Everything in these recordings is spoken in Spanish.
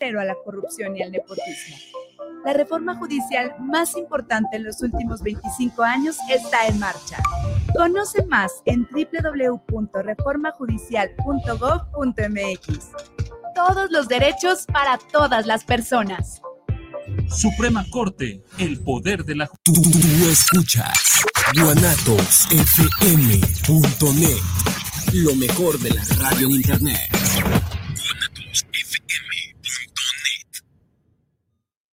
cero a la corrupción y al nepotismo. La reforma judicial más importante en los últimos 25 años está en marcha. Conoce más en www.reformajudicial.gov.mx. Todos los derechos para todas las personas. Suprema Corte, el poder de la Tú, escuchas guanatosfm.net, lo mejor de la radio en internet.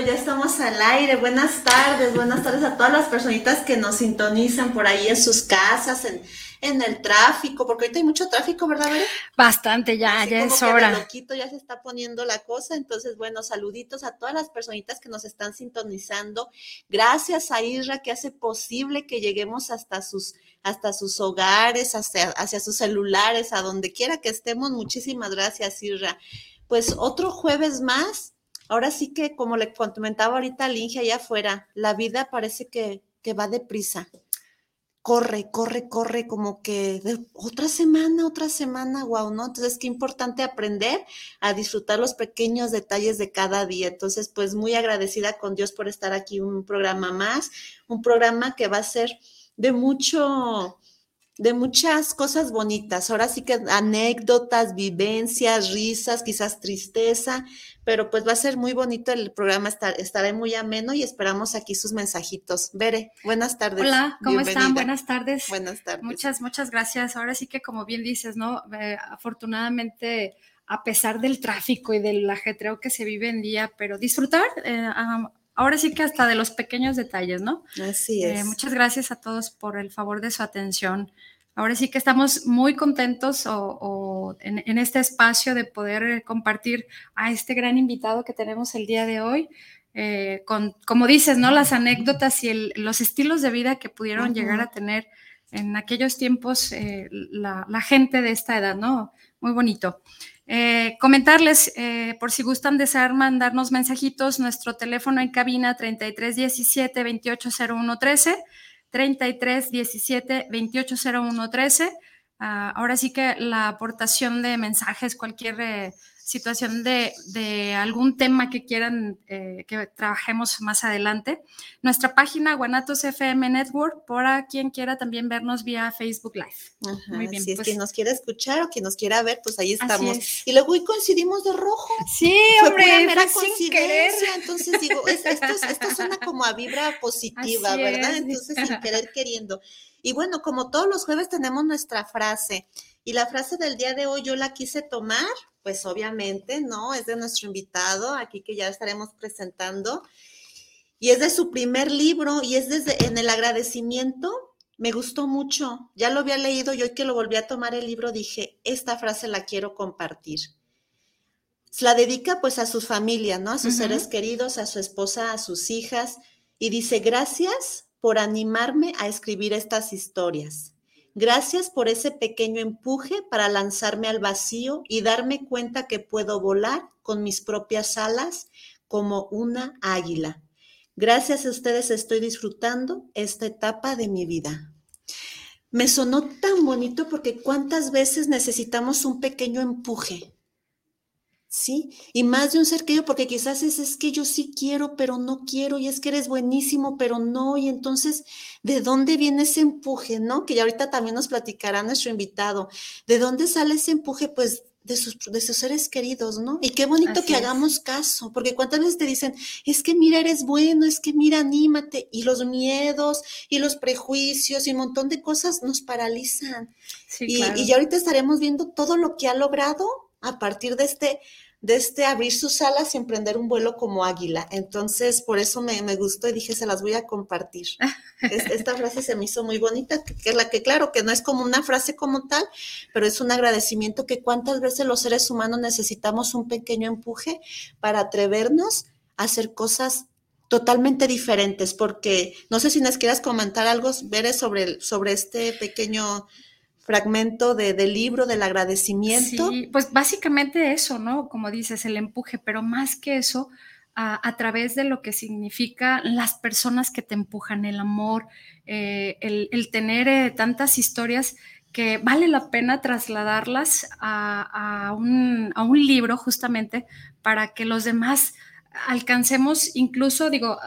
ya estamos al aire. Buenas tardes, buenas tardes a todas las personitas que nos sintonizan por ahí en sus casas, en, en el tráfico, porque ahorita hay mucho tráfico, ¿verdad? Bastante, ya, ya es hora. loquito ya se está poniendo la cosa. Entonces, bueno, saluditos a todas las personitas que nos están sintonizando. Gracias a Isra que hace posible que lleguemos hasta sus hasta sus hogares, hacia, hacia sus celulares, a donde quiera que estemos. Muchísimas gracias, Isra. Pues otro jueves más ahora sí que, como le comentaba ahorita a Linge allá afuera, la vida parece que, que va deprisa. Corre, corre, corre, como que otra semana, otra semana, wow, ¿no? Entonces, qué importante aprender a disfrutar los pequeños detalles de cada día. Entonces, pues muy agradecida con Dios por estar aquí un programa más, un programa que va a ser de mucho, de muchas cosas bonitas. Ahora sí que anécdotas, vivencias, risas, quizás tristeza, pero pues va a ser muy bonito el programa, estar, estará muy ameno y esperamos aquí sus mensajitos. Bere, buenas tardes. Hola, ¿cómo están? Buenas tardes. Buenas tardes. Muchas, muchas gracias. Ahora sí que como bien dices, ¿no? Eh, afortunadamente, a pesar del tráfico y del ajetreo que se vive en día, pero disfrutar. Eh, ahora sí que hasta de los pequeños detalles, ¿no? Así eh, es. muchas gracias a todos por el favor de su atención. Ahora sí que estamos muy contentos o, en, este espacio de poder compartir a este gran invitado que tenemos el día de hoy, eh, con, como dices, ¿no? Las anécdotas y los estilos de vida que pudieron llegar a tener en aquellos tiempos eh, la, gente de esta edad, ¿no? Muy bonito. Eh, comentarles, por si gustan desear mandarnos mensajitos, nuestro teléfono en cabina 3317 280113 33 17 28 01 13. ahora sí que la aportación de mensajes, cualquier eh, situación de, algún tema que quieran eh, que trabajemos más adelante. Nuestra página Guanatos FM Network, para quien quiera también vernos vía Facebook Live. Muy bien. Si es pues quien nos quiera escuchar o quien nos quiera ver, pues ahí estamos. Y luego hoy coincidimos de rojo. Sí, hombre, fue sin querer. Entonces digo, esto, esto, suena como a vibra positiva, ¿verdad? Entonces, sin querer queriendo. Y bueno, como todos los jueves tenemos nuestra frase. Y la frase del día de hoy yo la quise tomar pues obviamente, ¿no? Es de nuestro invitado, aquí que ya estaremos presentando. Y es de su primer libro y es desde en el agradecimiento. Me gustó mucho. Ya lo había leído y hoy que lo volví a tomar el libro dije, esta frase la quiero compartir. Se la dedica pues a su familia, ¿no? A sus seres queridos, a su esposa, a sus hijas. Y dice, gracias por animarme a escribir estas historias. Gracias por ese pequeño empuje para lanzarme al vacío y darme cuenta que puedo volar con mis propias alas como una águila. Gracias a ustedes estoy disfrutando esta etapa de mi vida. Me sonó tan bonito porque cuántas veces necesitamos un pequeño empuje ¿sí? Y más de un ser querido, porque quizás es, es que yo sí quiero, pero no quiero, y es que eres buenísimo, pero no, y entonces, ¿de dónde viene ese empuje, no? Que ya ahorita también nos platicará nuestro invitado. ¿De dónde sale ese empuje? Pues de sus, de sus seres queridos, ¿no? Y qué bonito que hagamos caso, porque cuántas veces te dicen, es que mira, eres bueno, es que mira, anímate, y los miedos y los prejuicios y un montón de cosas nos paralizan. y, y ya ahorita estaremos viendo todo lo que ha logrado a partir de este de este abrir sus alas y emprender un vuelo como águila. Entonces, por eso me, gustó y dije, se las voy a compartir. Esta frase se me hizo muy bonita, que, es la que claro, que no es como una frase como tal, pero es un agradecimiento que cuántas veces los seres humanos necesitamos un pequeño empuje para atrevernos a hacer cosas totalmente diferentes, porque no sé si nos quieras comentar algo, Veres, sobre, sobre este pequeño fragmento de, del libro del agradecimiento. Sí, pues básicamente eso, ¿no? Como dices, el empuje, pero más que eso, a, través de lo que significa las personas que te empujan, el amor, eh, el, tener eh, tantas historias que vale la pena trasladarlas a, un, a un libro justamente para que los demás alcancemos incluso, digo,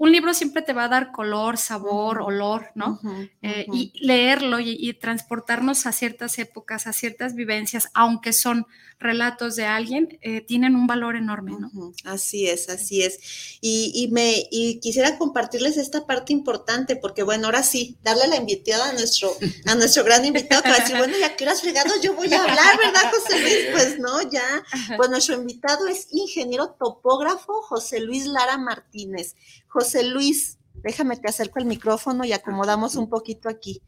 un libro siempre te va a dar color, sabor, olor, ¿no? Eh, y leerlo y, transportarnos a ciertas épocas, a ciertas vivencias, aunque son relatos de alguien, eh, tienen un valor enorme, ¿no? Así es, así es. Y, me y quisiera compartirles esta parte importante, porque bueno, ahora sí, darle la invitada a nuestro, a nuestro gran invitado que va a decir, bueno, ya que has fregado, yo voy a hablar, ¿verdad, José Luis? Pues no, ya. Pues nuestro invitado es ingeniero topógrafo José Luis Lara Martínez. José Luis, déjame te acerco el micrófono y acomodamos un poquito aquí.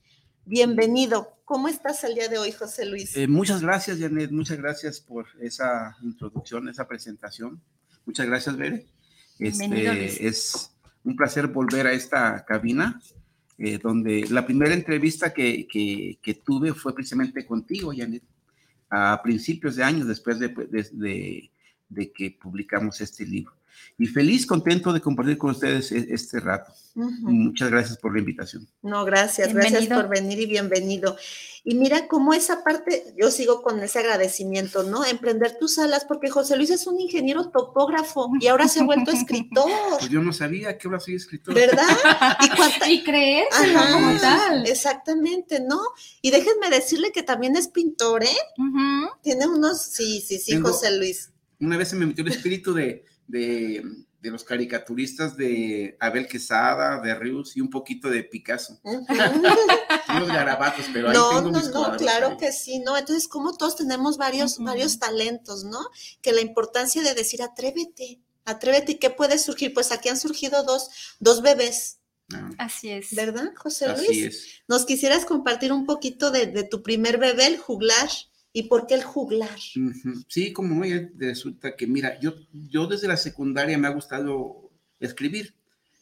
Bienvenido. ¿Cómo estás el día de hoy, José Luis? Eh, muchas gracias, Janet. Muchas gracias por esa introducción, esa presentación. Muchas gracias, Bere. Este, es un placer volver a esta cabina, eh, donde la primera entrevista que, que, tuve fue precisamente contigo, Janet, a principios de años después de, de, de que publicamos este libro y feliz, contento de compartir con ustedes e-, este rato. Muchas gracias por la invitación. No, gracias, gracias por venir y bienvenido. Y mira cómo esa parte, yo sigo con ese agradecimiento, ¿no? Emprender tus alas, porque José Luis es un ingeniero topógrafo y ahora se ha vuelto escritor. Pues yo no sabía que ahora soy escritor. ¿Verdad? Y, y creérselo como tal. Exactamente, ¿no? Y déjenme decirle que también es pintor, ¿eh? Tiene unos, sí, sí, sí, José Luis. Una vez se me metió el espíritu de de, los caricaturistas de Abel Quesada, de Rius y un poquito de Picasso. Unos garabatos, pero ahí no, no, no, claro que sí, ¿no? Entonces, como todos tenemos varios, varios talentos, ¿no? Que la importancia de decir, atrévete, atrévete, ¿y qué puede surgir? Pues aquí han surgido dos, dos bebés. Ah. Así es. ¿Verdad, José Luis? Así es. ¿Nos quisieras compartir un poquito de, de tu primer bebé, el juglar? ¿Y por qué el juglar? Sí, como resulta que, mira, yo, yo desde la secundaria me ha gustado escribir.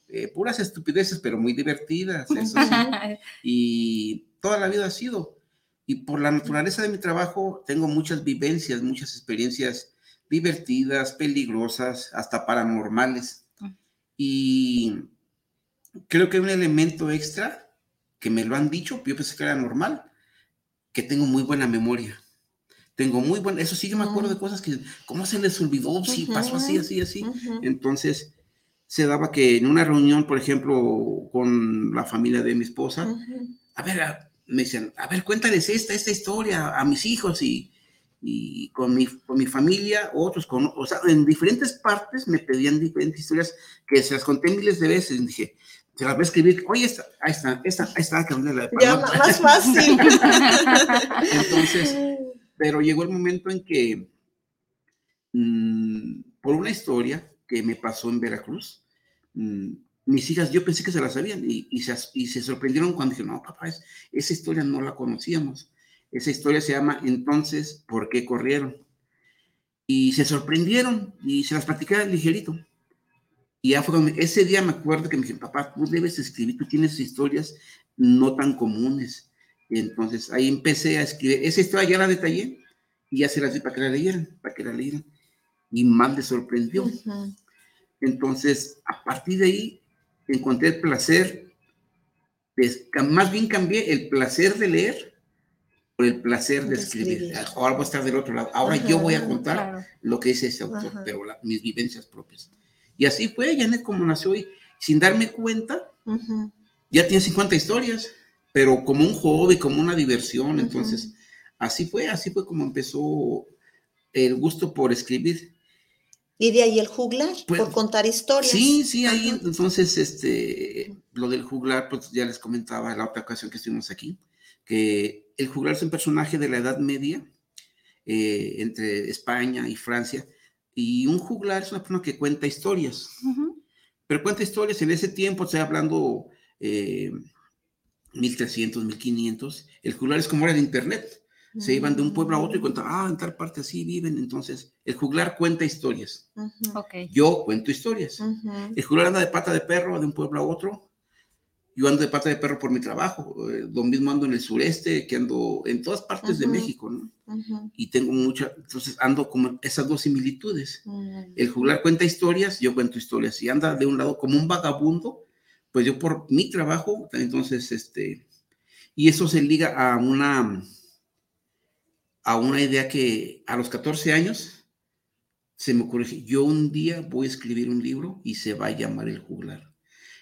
Eh, puras estupideces, pero muy divertidas, eso sí. y toda la vida ha sido. Y por la naturaleza de mi trabajo, tengo muchas vivencias, muchas experiencias divertidas, peligrosas, hasta paranormales. Y creo que hay un elemento extra que me lo han dicho, yo pensé que era normal, que tengo muy buena memoria tengo muy buena, eso sí yo me acuerdo de cosas que, ¿cómo se les olvidó? Sí, pasó así, así, así. Entonces, se daba que en una reunión, por ejemplo, con la familia de mi esposa, a ver, me decían, a ver, cuéntales esta, esta historia a mis hijos y, y con, mi, con mi familia, otros, con, o sea, en diferentes partes me pedían diferentes historias que se las conté miles de veces. Dije, se las voy a escribir, oye, esta, ahí está, esta, ahí está, que la Ya, más fácil. Entonces, pero llegó el momento en que, mm, por una historia que me pasó en Veracruz, mm, mis hijas, yo pensé que se la sabían y, se, sorprendieron cuando dije, no, papá, esa historia no la conocíamos. Esa historia se llama Entonces, ¿por qué corrieron? Y se sorprendieron y se las platicé ligerito. Y ese día me acuerdo que me dijeron, papá, tú debes escribir, tú tienes historias no tan comunes. Y entonces ahí empecé a escribir. Esa historia ya la detallé y ya se la di para que la leyeran, para que la leyeran. Y más le sorprendió. Entonces, a partir de ahí, encontré el placer, más bien cambié el placer de leer por el placer de, escribir. Ahora voy a estar del otro lado. Ahora yo voy a contar lo que dice ese autor, pero mis vivencias propias. Y así fue, Janet, como nació hoy, sin darme cuenta, ya tiene 50 historias pero como un hobby, como una diversión. Entonces, así fue, así fue como empezó el gusto por escribir. Y de ahí el juglar, Pues, por contar historias. Sí, sí, ahí entonces, este, lo del juglar, pues ya les comentaba la otra ocasión que estuvimos aquí, que el juglar es un personaje de la Edad Media, eh, entre España y Francia, y un juglar es una persona que cuenta historias, pero cuenta historias en ese tiempo, estoy hablando eh, 1300, 1500, el juglar es como era el internet, se iban de un pueblo a otro y cuentan, ah, en tal parte así viven, entonces el juglar cuenta historias, yo cuento historias. El juglar anda de pata de perro de un pueblo a otro. Yo ando de pata de perro por mi trabajo. eh, Lo mismo ando en el sureste, que ando en todas partes de. México, ¿no? Y tengo mucha, entonces ando como esas dos similitudes. ujú. El juglar cuenta historias, yo cuento historias. Y anda de un lado como un vagabundo, pues yo por mi trabajo, entonces, este, y eso se liga a una, a una idea que a los 14 años se me ocurrió, yo un día voy a escribir un libro y se va a llamar El juglar.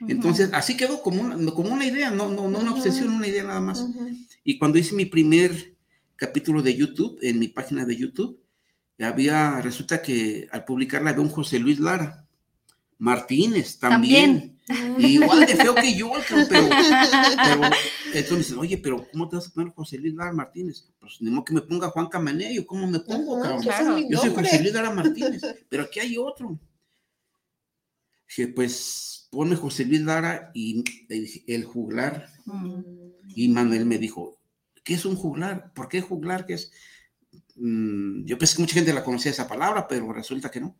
Entonces, así quedó como una, como una idea, no, no, no una obsesión, una idea nada más. Y cuando hice mi primer capítulo de YouTube, en mi página de YouTube, había, resulta que al publicarla había un José Luis Lara Martínez también. Y igual de feo que yo, pero, pero, entonces, oye, pero ¿cómo te vas a poner José Luis Lara Martínez? Pues ni modo que me ponga Juan Camanello, ¿cómo me pongo, cabrón? Claro. Yo soy. José Luis Lara Martínez, pero aquí hay otro. Dije, pues ponme José Luis Lara y el juglar. Mm. Y Manuel me dijo, ¿qué es un juglar? ¿Por qué juglar? ¿Qué es? Mm, yo pensé que mucha gente la conocía esa palabra, pero resulta que no.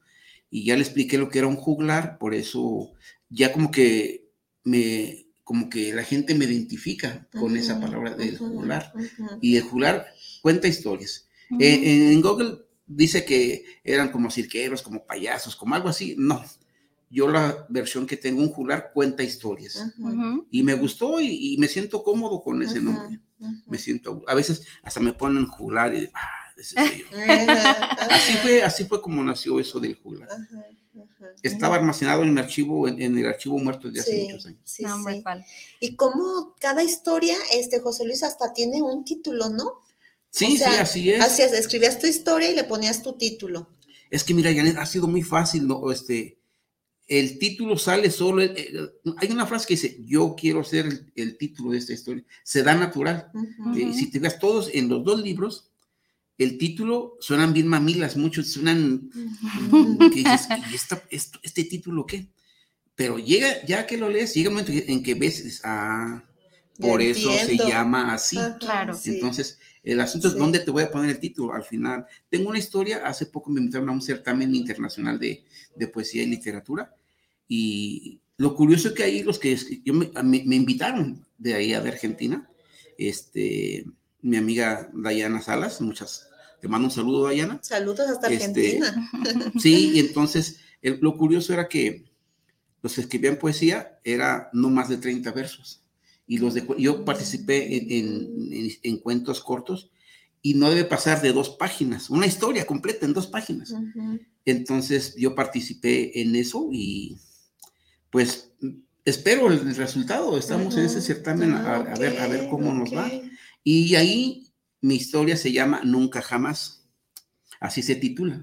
Y ya le expliqué lo que era un juglar, por eso ya como que me, como que la gente me identifica con esa palabra del juglar. Y el juglar cuenta historias. Eh, en Google dice que eran como cirqueros, como payasos, como algo así. No. Yo la versión que tengo, un juglar cuenta historias. Y me gustó y, y me siento cómodo con ese nombre. Me siento, a veces hasta me ponen juglar y ah, ese soy yo. Ajá, Así fue, así fue como nació eso del juglar. ajá, ajá. Estaba almacenado en mi archivo, en, en el archivo muerto de hace Sí, muchos años. sí, No, hombre, sí. ¿cuál? Y como cada historia, este José Luis hasta tiene un título, ¿no? Sí, O sea, sí, así es. Hacías, escribías tu historia y le ponías tu título. Es que mira, Janet, ha sido muy fácil, ¿no? Este, el título sale solo. eh, eh, hay una frase que dice, yo quiero ser el, el título de esta historia. Se da natural. Ujú. Eh, Ujú. si te ves todos en los dos libros, el título suenan bien mamilas, muchos suenan que dices, ¿y esta- esto- este título qué? Pero llega, ya que lo lees, llega un momento en que ves, dices, ah, Ya por eso se llama así. Claro. sí. Entonces, el asunto Sí. es dónde te voy a poner el título al final. Tengo una historia, hace poco me invitaron a un certamen internacional de, de poesía y literatura, y lo curioso es que ahí los que yo me, a mí- me invitaron de ahí de Argentina, este, mi amiga Dayana Salas, muchas, te mando un saludo Dayana, Saludos hasta Este, Argentina. Sí, y entonces el- lo curioso era que los que escribían poesía era no más de 30 versos. Y los de, yo participé en, en- en- en cuentos cortos y no debe pasar de dos páginas, una historia completa en dos páginas. Entonces yo participé en eso y pues espero el resultado. Estamos en ese certamen a, ver, a ver cómo nos va. Y ahí mi historia se llama Nunca Jamás. Así se titula.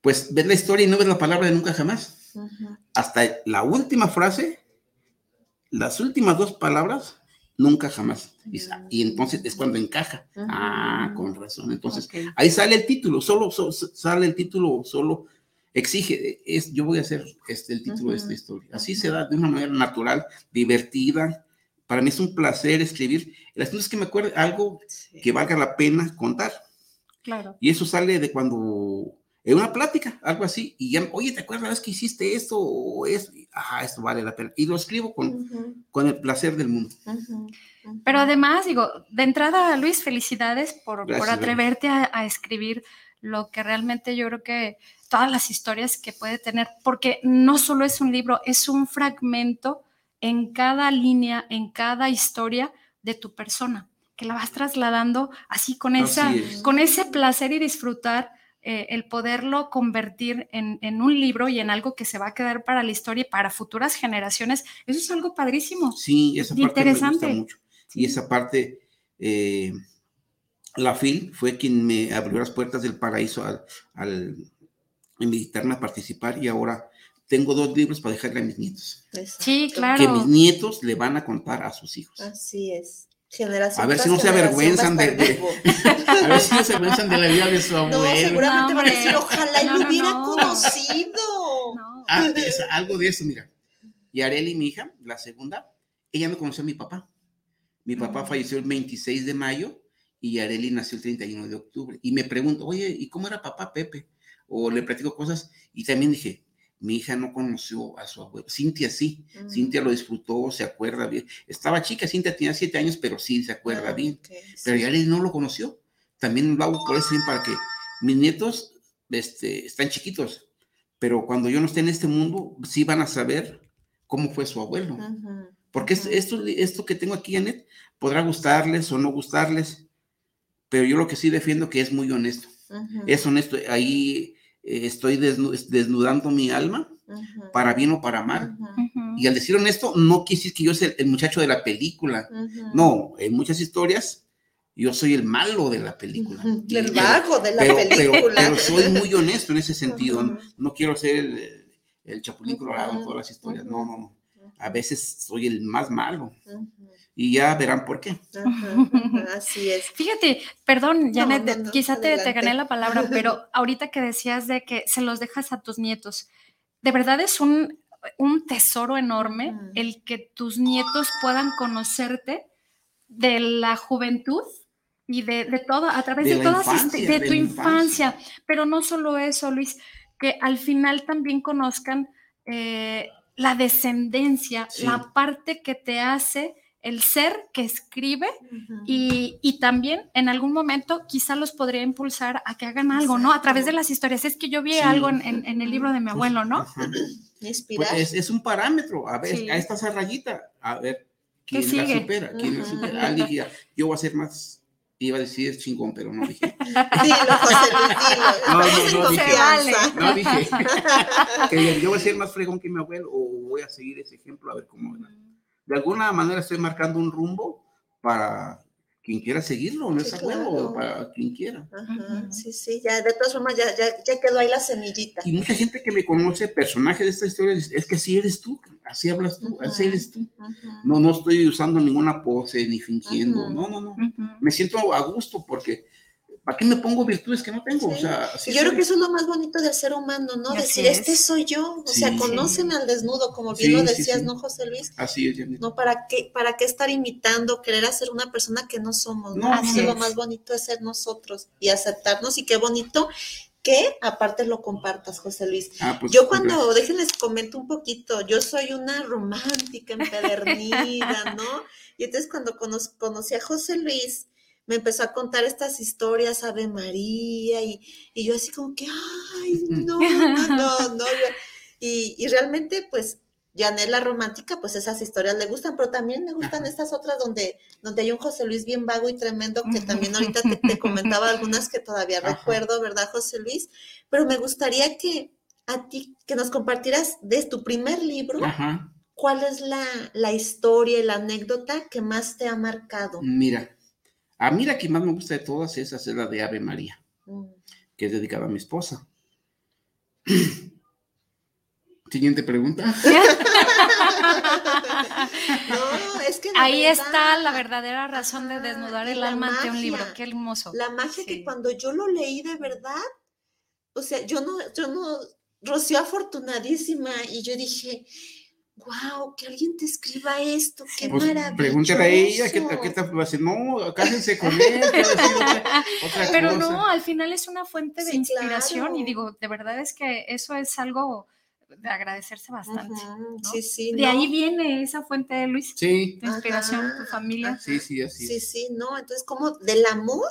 Pues ves la historia y no ves la palabra de nunca jamás. Hasta la última frase, las últimas dos palabras, nunca jamás. Y, entonces es cuando encaja. Ah, con razón. Entonces ahí sale el título, solo so- so- sale el título, solo exige, es, yo voy a hacer este, el título de esta historia. Así se da de una manera natural, divertida. Para mí es un placer escribir. El asunto es que me acuerde algo Sí. que valga la pena contar. Claro. Y eso sale de cuando, en una plática, algo así, y ya, oye, ¿te acuerdas que hiciste esto o eso? Y, Ah, esto vale la pena. Y lo escribo con, Ujú, con el placer del mundo. ujú, ujú. Pero además, digo, de entrada, Luis, felicidades por, por Gracias, atreverte a, a escribir lo que realmente yo creo que todas las historias que puede tener, porque no solo es un libro, es un fragmento en cada línea, en cada historia de tu persona, que la vas trasladando así con, esa, Así es. con ese placer y disfrutar eh, el poderlo convertir en, en un libro y en algo que se va a quedar para la historia y para futuras generaciones. Eso es algo padrísimo. Sí, esa parte me gusta mucho. Y esa parte, eh, la FIL fue quien me abrió las puertas del paraíso al, al invitarme a participar y ahora tengo dos libros para dejarle a mis nietos. Sí, claro. Que mis nietos le van a contar a sus hijos. Así es. Generación a ver si no se avergüenzan de, de a ver si no se avergüenzan de la vida de su abuelo. No, seguramente van a decir, ojalá no, y lo hubiera conocido. Ah, es, algo de eso, mira. Y Areli, mi hija, la segunda, ella no conoció a mi papá. Mi papá falleció el 26 de mayo y Areli nació el 31 de octubre. Y me pregunto, oye, ¿y cómo era papá Pepe? O le platico cosas y también dije, mi hija no conoció a su abuelo. Cintia sí, Cintia lo disfrutó, se acuerda bien. Estaba chica, Cintia tenía siete años, pero sí se acuerda ah, bien. Pero ya él no lo conoció. También lo hago por eso para que mis nietos este, están chiquitos, pero cuando yo no esté en este mundo, sí van a saber cómo fue su abuelo. Porque esto, esto que tengo aquí, Anet, podrá gustarles o no gustarles, pero yo lo que sí defiendo que es muy honesto. Es honesto. Ahí eh, estoy desnudando mi alma para bien o para mal. Y al decir honesto, no quise que yo sea el muchacho de la película. No, en muchas historias yo soy el malo de la película. El vago de la película. Pero, soy muy honesto en ese sentido. No quiero ser el, el chapulín colorado en todas las historias. No, no, no. A veces soy el más malo y ya verán por qué. así es. Fíjate, perdón, Janet, quizá te, te, gané la palabra, pero ahorita que decías de que se los dejas a tus nietos, de verdad es un, un tesoro enorme mm. el que tus nietos puedan conocerte de la juventud y de, de todo, a través de, todas, de, tu infancia. Pero no solo eso, Luis, que al final también conozcan eh, la descendencia, la parte que te hace el ser que escribe y, también en algún momento quizá los podría impulsar a que hagan algo, ¿no? A través de las historias. Es que yo vi algo en, el libro de mi abuelo, ¿no? Pues es, un parámetro, a ver, a esta rayita, a ver, ¿quién la supera? ¿Quién la supera? Alguien yo voy a ser más, iba a decir chingón, pero no dije. Dilo, José No, no, no, dije, no dije. que yo voy a ser más fregón que mi abuelo o voy a seguir ese ejemplo a ver cómo de alguna manera estoy marcando un rumbo para quien quiera seguirlo, no es claro. para quien quiera. Sí, sí, ya de todas formas ya, ya, quedó ahí la semillita. Y mucha gente que me conoce, personaje de esta historia, es que así eres tú, así hablas tú, así eres tú. No, no estoy usando ninguna pose ni fingiendo, no, no, no. Me siento a gusto porque ¿Para qué me pongo virtudes que no tengo? O sea, yo creo que eso es lo más bonito del ser humano, ¿no? Decir, este soy yo, o sea, conocen al desnudo, como bien lo decías, ¿no, José Luis? Así es, No, ¿para qué, ¿para qué estar imitando, querer hacer una persona que no somos? ¿no? Así es. lo más bonito es ser nosotros y aceptarnos y qué bonito que aparte lo compartas, José Luis. Ah, pues, yo cuando, déjenles comento un poquito, yo soy una romántica empedernida, ¿no? Y entonces cuando conocí a José Luis, me empezó a contar estas historias, Ave María, y, yo así como que, ay, no, no, no, Y, y realmente, pues, Janet la romántica, pues esas historias le gustan, pero también me gustan estas otras donde, donde hay un José Luis bien vago y tremendo, que también ahorita te, comentaba algunas que todavía recuerdo, ¿verdad, José Luis? Pero me gustaría que a ti, que nos compartieras de tu primer libro, ¿cuál es la, la historia y la anécdota que más te ha marcado? Mira, a mí la que más me gusta de todas esas es la de Ave María, mm. que es dedicada a mi esposa. Siguiente pregunta. no, es que Ahí está la verdadera razón de desnudar el alma ante un libro. Qué hermoso. La magia que cuando yo lo leí de verdad, o sea, yo no, yo no, Rocío afortunadísima, y yo dije, wow, que alguien te escriba esto, qué pues, maravilla. Pregúntale a ella, ¿qué, ¿qué te va a decir? No, cásense con él. Pero no, al final es una fuente de inspiración y digo, de verdad es que eso es algo de agradecerse bastante. Sí, sí. De ahí viene esa fuente de Luis. Sí. De inspiración, tu familia. Sí, sí, así. Sí, sí, no. Entonces, como del amor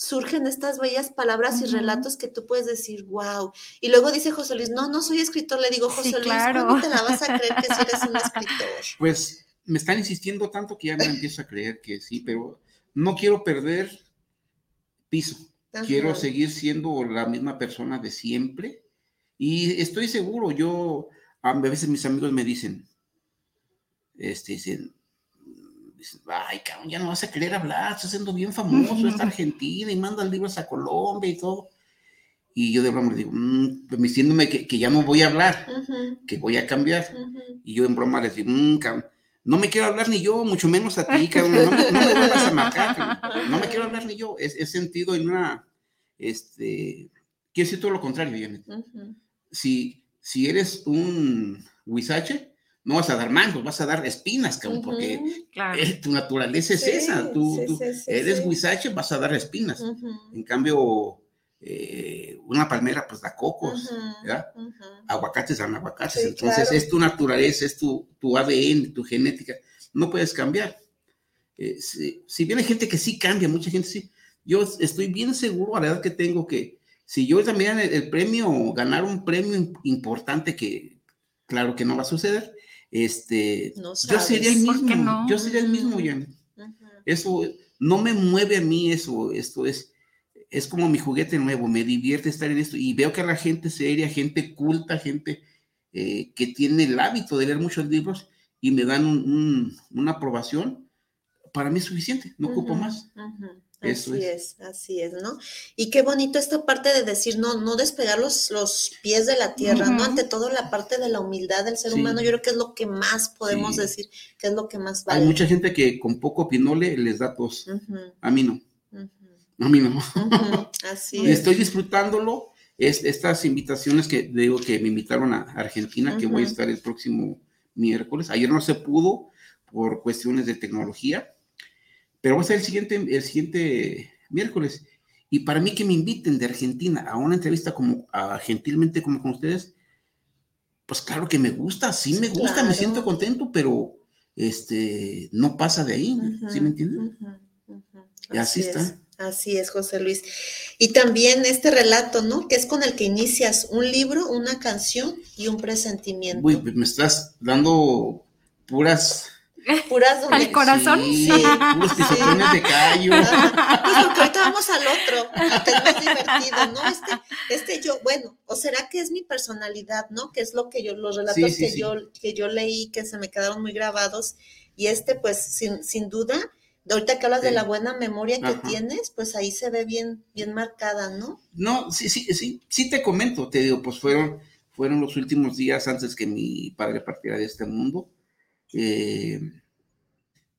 surgen estas bellas palabras y relatos que tú puedes decir, wow. Y luego dice José Luis, no, no soy escritor. Le digo, José Luis, ¿cómo te la vas a creer que sí eres un escritor? Pues me están insistiendo tanto que ya me empiezo a creer que sí, pero no quiero perder piso. Quiero seguir siendo la misma persona de siempre. Y estoy seguro, yo, a veces mis amigos me dicen, este, dicen, dicen, ay, cabrón, ya no vas a querer hablar, estás siendo bien famoso, está Argentina y mandas libros a Colombia y todo. Y yo de broma le digo, mmm, diciéndome que, que, ya no voy a hablar, que voy a cambiar. Y yo en broma les digo, mmm, cabrón, no me quiero hablar ni yo, mucho menos a ti, cabrón, no me, no me vuelvas a marcar, no me quiero hablar ni yo. He, sentido en una, este, quiero decir todo lo contrario, Janet. si, si eres un huizache, no vas a dar mangos, vas a dar espinas, cabrón, porque tu naturaleza es esa. Tú, eres huizache, vas a dar espinas. En cambio, eh, una palmera pues da cocos, ¿verdad? Aguacates dan aguacates. Entonces es tu naturaleza, es tu, tu, ADN, tu genética. No puedes cambiar. Eh, si, bien hay gente que sí cambia, mucha gente sí. Yo estoy bien seguro a la edad que tengo que si yo también el, el premio, ganar un premio importante que claro que no va a suceder, este, yo sería el mismo, yo sería el mismo, Eso no me mueve a mí eso, esto es, es como mi juguete nuevo, me divierte estar en esto y veo que la gente seria, gente culta, gente eh, que tiene el hábito de leer muchos libros y me dan una aprobación, para mí es suficiente, no ocupo más así es. así es, ¿no? Y qué bonito esta parte de decir, no, no despegar los, los pies de la tierra, ¿no? Ante todo la parte de la humildad del ser humano, yo creo que es lo que más podemos decir, que es lo que más vale. Hay mucha gente que con poco pinole les da tos. A mí no. A mí no. Así es. Estoy disfrutándolo. Es, estas invitaciones que digo que me invitaron a Argentina, que voy a estar el próximo miércoles. Ayer no se pudo por cuestiones de tecnología pero va a ser el siguiente, el siguiente miércoles. Y para mí que me inviten de Argentina a una entrevista como gentilmente como con ustedes, pues claro que me gusta, sí me gusta, me siento contento, pero este no pasa de ahí, ¿sí me entienden? Y así, está. Así es, José Luis. Y también este relato, ¿no? Que es con el que inicias un libro, una canción y un presentimiento. Uy, pues me estás dando puras Puras ¿Al corazón? Sí, puros pisotones de callo. Pues porque ahorita vamos al otro, que es más divertido, ¿no? Este, este yo, bueno, o será que es mi personalidad, ¿no? Que es lo que yo, los relatos que, Yo, que yo leí, que se me quedaron muy grabados. Y este, pues, sin, sin duda, ahorita que hablas de la buena memoria que tienes, pues ahí se ve bien, bien marcada, ¿no? No, sí, sí, sí, sí te comento, te digo, pues fueron, fueron los últimos días antes que mi padre partiera de este mundo eh,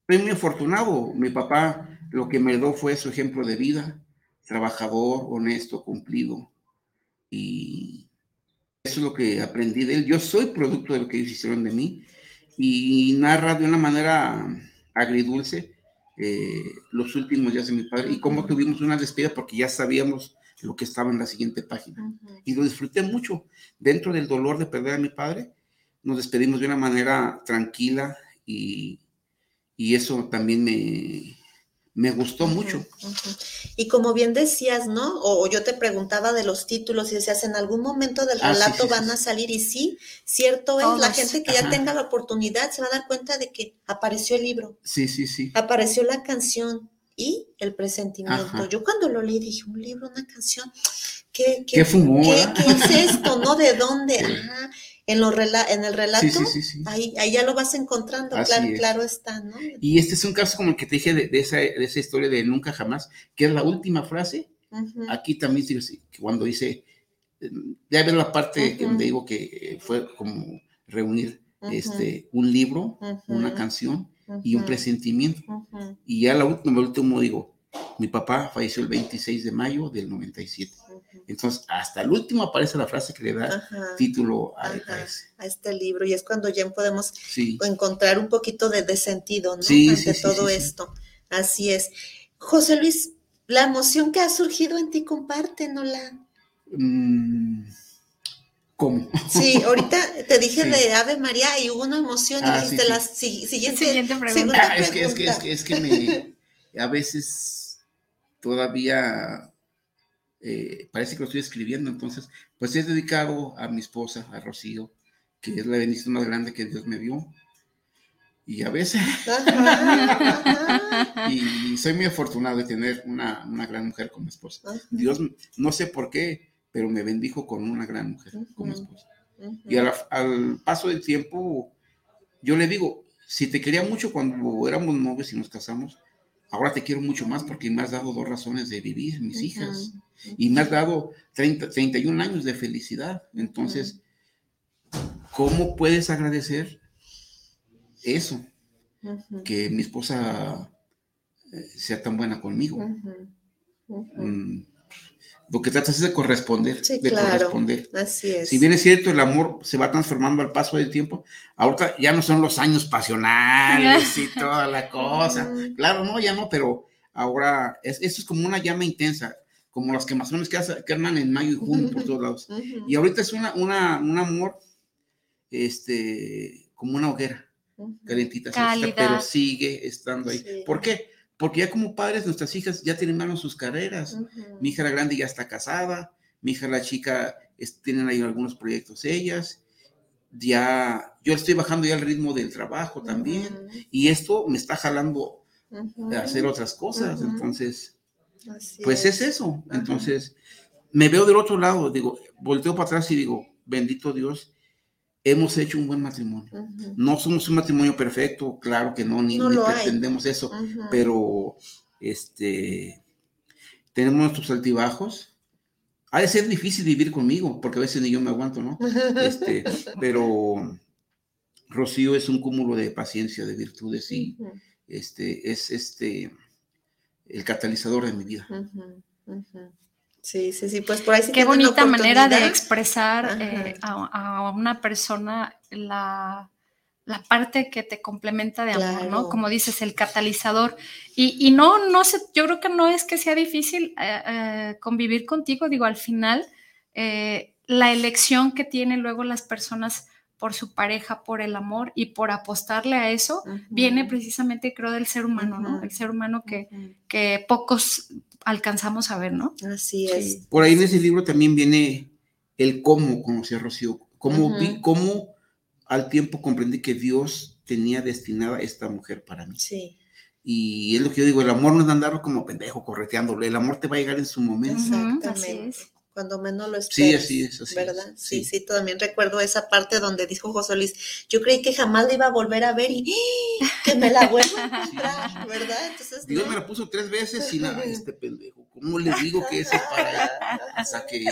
muy afortunado. Mi papá lo que me dio fue su ejemplo de vida, trabajador, honesto, cumplido. Y eso es lo que aprendí de él. Yo soy producto de lo que ellos hicieron de mí y narra de una manera agridulce eh, los últimos días de mi padre y cómo tuvimos una despedida porque ya sabíamos lo que estaba en la siguiente página. Y lo disfruté mucho. Dentro del dolor de perder a mi padre, nos despedimos de una manera tranquila y, eso también me, me gustó mucho. Y como bien decías, ¿no? O, yo te preguntaba de los títulos y decías, en algún momento del ah, relato van a salir y sí, cierto es, la gente que ya tenga la oportunidad se va a dar cuenta de que apareció el libro. Sí, sí, sí. Apareció la canción y el presentimiento. Yo cuando lo leí dije, un libro, una canción, ¿qué, qué, ¿Qué, ¿qué, es esto? ¿No? ¿De dónde? en, lo en el relato, ahí, ahí, ya lo vas encontrando, claro, claro está, ¿no? Y este es un caso como el que te dije de, esa, de esa, historia de nunca jamás, que es la última frase. Aquí también cuando dice, ya ver la parte donde digo que fue como reunir este, un libro, una canción y un presentimiento. Y ya la última, el último digo, mi papá falleció el 26 de mayo del 97. Entonces, hasta el último aparece la frase que le da título a, este libro. Y es cuando ya podemos encontrar un poquito de, sentido, ¿no? Ante todo esto. Así es. José Luis, la emoción que ha surgido en ti, compártenosla. Mm, ¿Cómo? Sí, ahorita te dije de Ave María y hubo una emoción y ah, dijiste la siguiente, pregunta. Ah, es, que, es, que, es, que, me, a veces todavía eh, parece que lo estoy escribiendo, entonces, pues es dedicado a mi esposa, a Rocío, que es la bendición más grande que Dios me dio. Y a veces, y soy muy afortunado de tener una, gran mujer como esposa. Dios, no sé por qué, pero me bendijo con una gran mujer como esposa. Y al, paso del tiempo, yo le digo, si te quería mucho cuando éramos novios y nos casamos, ahora te quiero mucho más porque me has dado dos razones de vivir, mis hijas, y me has dado 30, 31 años de felicidad. Entonces, ¿cómo puedes agradecer eso? Que mi esposa eh, sea tan buena conmigo. Mm, lo que tratas es de corresponder, Sí, de claro. corresponder. Así es. Si bien es cierto, el amor se va transformando al paso del tiempo, ahorita ya no son los años pasionales y toda la cosa. Claro, no, ya no, pero ahora es, eso es como una llama intensa, como las quemazones que, hace- que arman en mayo y junio por todos lados. Y ahorita es una, una, un amor, este, como una hoguera, calentita, Calidad. pero sigue estando ahí. Sí. ¿Por qué? Porque ya como padres, nuestras hijas ya terminaron sus carreras. Mi hija la grande ya está casada, mi hija la chica es- tienen ahí algunos proyectos ellas. Ya, yo estoy bajando ya el ritmo del trabajo también. Y esto me está jalando a hacer otras cosas. Entonces, Así pues es eso. Ajá. Entonces, me veo del otro lado, digo, volteo para atrás y digo, bendito Dios, hemos hecho un buen matrimonio. No somos un matrimonio perfecto, claro que no, ni, No ni hay. pretendemos eso pero este tenemos nuestros altibajos. Ha de ser difícil vivir conmigo, porque a veces ni yo me aguanto, ¿no? Este, pero Rocío es un cúmulo de paciencia, de virtudes y este es este el catalizador de mi vida. Sí, sí, sí, pues por ahí sí Qué bonita manera de expresar eh, a, a una persona la, la parte que te complementa de amor, ¿no? Como dices, el catalizador. Y, y no, no sé, yo creo que no es que sea difícil eh, eh, convivir contigo, digo, al final, la elección que tienen luego las personas por su pareja, por el amor y por apostarle a eso, viene precisamente, creo, del ser humano, ¿no? El ser humano que, que pocos alcanzamos a ver, ¿no? Así es. Por ahí en ese libro también viene el cómo conocí a Rocío, cómo vi, cómo al tiempo comprendí que Dios tenía destinada esta mujer para mí. Sí, Y es lo que yo digo, el amor no es andarlo como pendejo correteándole, el amor te va a llegar en su momento. Exactamente. Cuando menos lo Sí, esperas. así es, así ¿Verdad? es, Sí, sí. sí, también recuerdo esa parte donde dijo José Luis, yo creí que jamás la iba a volver a ver y ¡ih! que me la vuelvo a encontrar, ¿verdad? Entonces, Dios no. me la puso tres veces y nada, este pendejo, ¿cómo le digo que ese es para? Hasta que eh,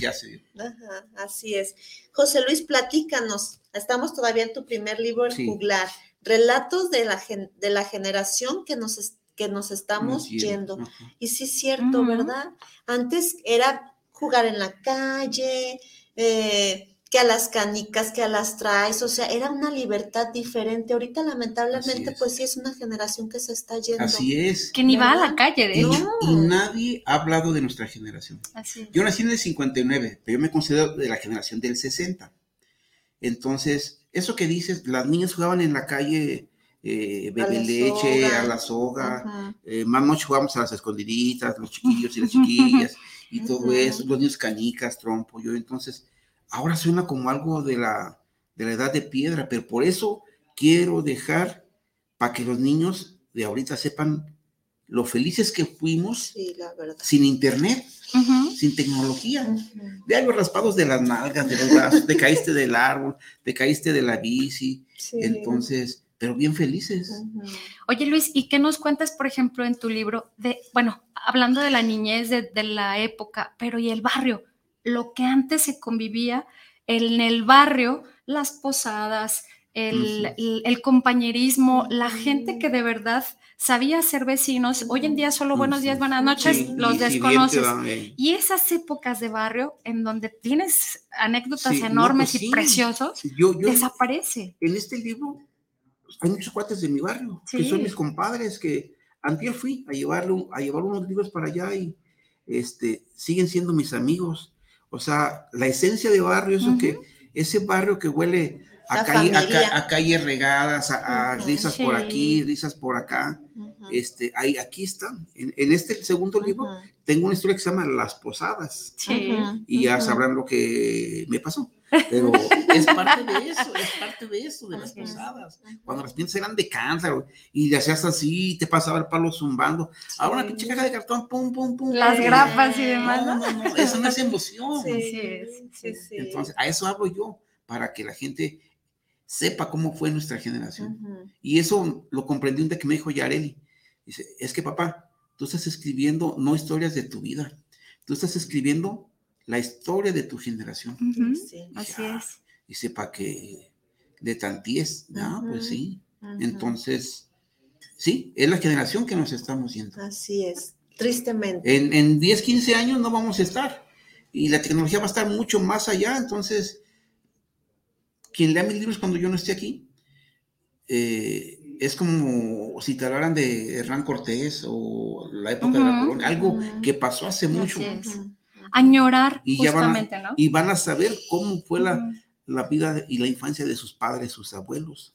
ya se dio. Ajá, así es. José Luis, platícanos. Estamos todavía en tu primer libro, El Sí. Juglar. Relatos de la, gen- de la generación que nos, que nos estamos yendo. ajá. Y sí es cierto. ¿verdad? Antes era jugar en la calle, eh, que a las canicas, que a las traes, o sea, era una libertad diferente. Ahorita lamentablemente, pues sí es una generación que se está yendo. Así es. Que ni va a la calle, de Y, hecho. No. y nadie ha hablado de nuestra generación. Así es. Yo nací en el 59, pero yo me considero de la generación del 60. Entonces, eso que dices, las niñas jugaban en la calle eh, bebe leche, soga. a la soga, eh, más noche jugábamos a las escondiditas, los chiquillos y las chiquillas, y todo eso, los niños canicas, trompo, yo entonces, ahora suena como algo de la, de la edad de piedra, pero por eso quiero dejar para que los niños de ahorita sepan lo felices que fuimos Sí, la verdad. sin internet, sin tecnología. Ujú. De los raspados de las nalgas, de los brazos, te caíste del árbol, te caíste de la bici, Sí. entonces, pero bien felices. Oye Luis, ¿y qué nos cuentas, por ejemplo, en tu libro de, bueno, hablando de la niñez, de, de la época, pero y el barrio, lo que antes se convivía en el barrio, las posadas, el, Ujú. el- el compañerismo, la gente que de verdad sabía ser vecinos. Hoy en día solo buenos días, buenas noches, Sí, los si desconoces. Y esas épocas de barrio en donde tienes anécdotas Sí, no, enormes pues y sí. preciosos, Yo, yo, desaparece. en este libro hay muchos cuates de mi barrio, que son mis compadres, que antes fui a llevarle, un- a llevar unos libros para allá y este, siguen siendo mis amigos. O sea, la esencia de barrio, eso que, ese barrio que huele a, calle, a, calles regadas, a, risas por aquí, risas por acá. Este, ahí, aquí están. En, en este segundo libro tengo una historia que se llama Las Posadas. Sí. Y ya sabrán lo que me pasó. Pero es parte de eso, es parte de eso, de las posadas. Cuando las pintas eran de cántaro y le hacías así, te pasaba el palo zumbando. Ahora pinche caja de cartón, pum, pum, pum. Las grapas y demás, ¿no? no, no, eso no es emoción. Sí, sí, sí. Entonces, a eso hablo yo, para que la gente sepa cómo fue nuestra generación. Y eso lo comprendí un día que me dijo Yareli. Dice, es que papá, tú estás escribiendo no historias de tu vida, tú estás escribiendo la historia de tu generación. Así es. Y sepa que de tantíes, ¿no? Pues sí. Entonces, sí, es la generación que nos estamos yendo. Así es, tristemente. En, en 10, 15 años no vamos a estar. Y la tecnología va a estar mucho más allá. Entonces, quien lea mis libros cuando yo no esté aquí, eh, es como si te hablaran de Hernán Cortés o la época de la colonia, algo que pasó hace mucho. Añorar y justamente, ¿no? Y van a saber cómo fue la, la, vida y la infancia de sus padres, sus abuelos.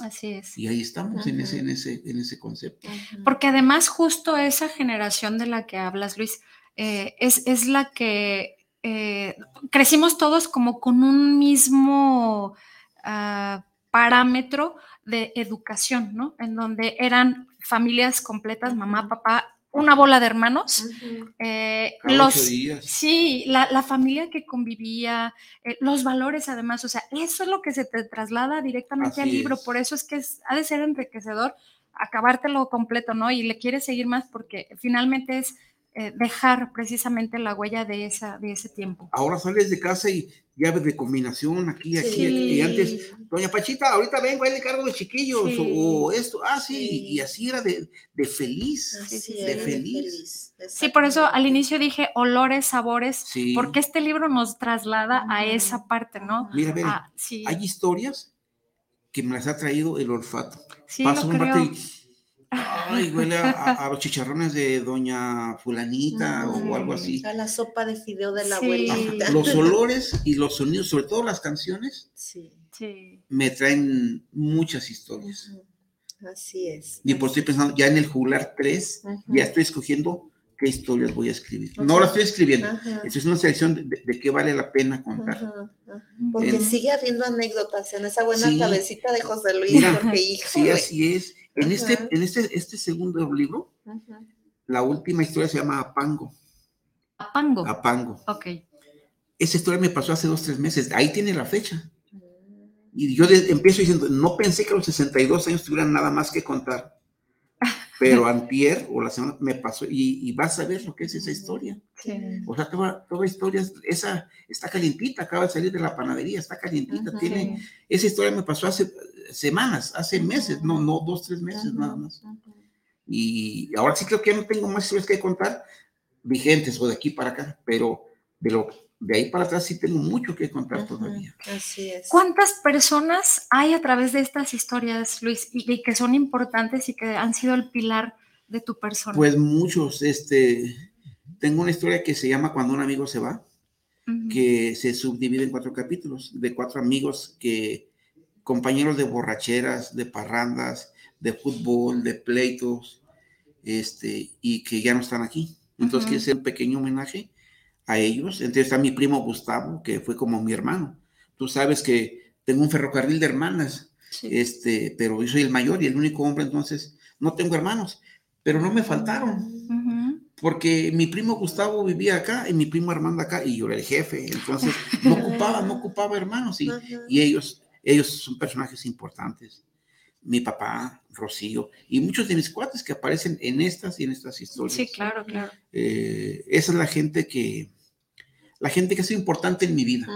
Así es. Y ahí estamos en, ese, en, ese, en ese concepto. Porque además justo esa generación de la que hablas, Luis, eh, es, es la que eh, crecimos todos como con un mismo ah, parámetro de educación, ¿no? En donde eran familias completas, mamá, papá, una bola de hermanos. Eh, los, sí, la, familia que convivía, eh, los valores además, o sea, eso es lo que se te traslada directamente al libro, por eso es que ha de ser enriquecedor acabártelo completo, ¿no? Y le quieres seguir más porque finalmente es eh, dejar precisamente la huella de, esa, de ese tiempo. Ahora sales de casa y llaves de combinación aquí, aquí, aquí. Y antes, doña Pachita, ahorita vengo, ahí le cargo de chiquillos o, esto. Ah, sí, y así era de, de feliz, de feliz. Sí, por eso al inicio dije olores, sabores, porque este libro nos traslada a esa parte, ¿no? Mira, mira, hay historias que me las ha traído el olfato. Sí, Paso un rato y Ay, huele a, los chicharrones de doña fulanita o algo así. A la sopa de fideo de la abuelita. Los olores y los sonidos, sobre todo las canciones, sí. me traen muchas historias. Así es. Y por estoy pensando, ya en el jugular 3, ya estoy escogiendo qué historias voy a escribir. No la estoy escribiendo. Esto es una selección de, qué vale la pena contar. Porque sigue habiendo anécdotas en esa buena cabecita de José Luis. sí, así es. En, este, en este, este segundo libro, la última historia se llama Apango. Apango. Apango. Ok. Esa historia me pasó hace dos, tres meses. Ahí tiene la fecha. Y yo empiezo diciendo, no pensé que a los 62 años tuvieran nada más que contar. Pero antier o la semana me pasó y, vas a ver lo que es esa historia. O sea, toda, toda historia, esa está calientita, acaba de salir de la panadería, está calientita. Tiene, esa historia me pasó hace semanas, hace meses, no, no, dos, tres meses nada más. Y ahora sí creo que ya no tengo más historias que contar vigentes o de aquí para acá, pero de lo de ahí para atrás sí tengo mucho que contar todavía. Así es. ¿Cuántas personas hay a través de estas historias, Luis, y, que son importantes y que han sido el pilar de tu persona? Pues muchos, este, tengo una historia que se llama Cuando un amigo se va, que se subdivide en cuatro capítulos, de cuatro amigos que, compañeros de borracheras, de parrandas, de fútbol, de pleitos, este, y que ya no están aquí. Entonces, quiere ser un pequeño homenaje a ellos. Entonces está mi primo Gustavo, que fue como mi hermano. Tú sabes que tengo un ferrocarril de hermanas, este, pero yo soy el mayor y el único hombre, entonces no tengo hermanos, pero no me faltaron. Porque mi primo Gustavo vivía acá y mi primo Armando acá y yo era el jefe, entonces no ocupaba, no ocupaba hermanos y, y ellos, ellos son personajes importantes mi papá, Rocío, y muchos de mis cuates que aparecen en estas y en estas historias. Sí, claro, claro. Eh, esa es la gente que, la gente que ha sido importante en mi vida.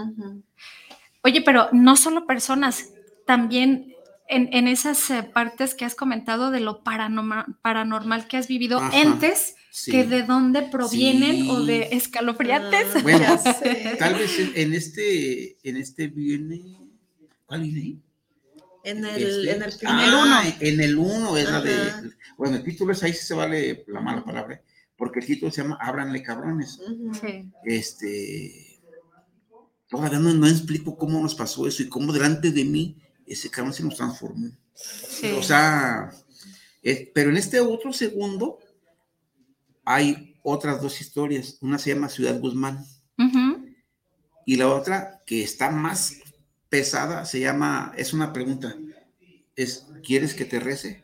Oye, pero no solo personas, también en, esas eh, partes que has comentado de lo paranormal, que has vivido, entes que de dónde provienen o de escalofriantes. Ah, bueno, tal vez en, este, en este viene, ¿cuál viene En el, en el este, primer uno. en el uno es la de. Bueno, el título es ahí sí se vale la mala palabra, porque el título se llama Ábranle cabrones. Sí. Este. Todavía no, no, explico cómo nos pasó eso y cómo delante de mí ese cabrón se nos transformó. Sí. O sea, pero en este otro segundo hay otras dos historias. Una se llama Ciudad Guzmán. Y la otra, que está más pesada se llama, es una pregunta, es, ¿quieres que te rece?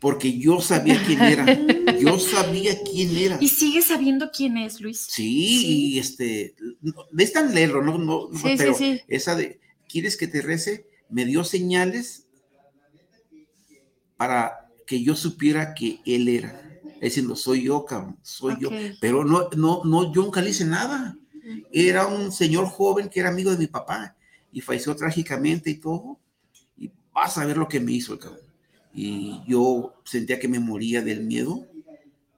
Porque yo sabía quién era, yo sabía quién era. ¿Y sigues sabiendo quién es, Luis? Sí, y este, tan leerlo, no, no, pero esa de, ¿quieres que te rece? me dio señales para que yo supiera que él era. Diciendo, soy yo, cabrón, soy yo. Pero no, no, no, yo nunca le hice nada. Era un señor joven que era amigo de mi papá y falleció trágicamente y todo. Y vas a ver lo que me hizo el cabrón. Y yo sentía que me moría del miedo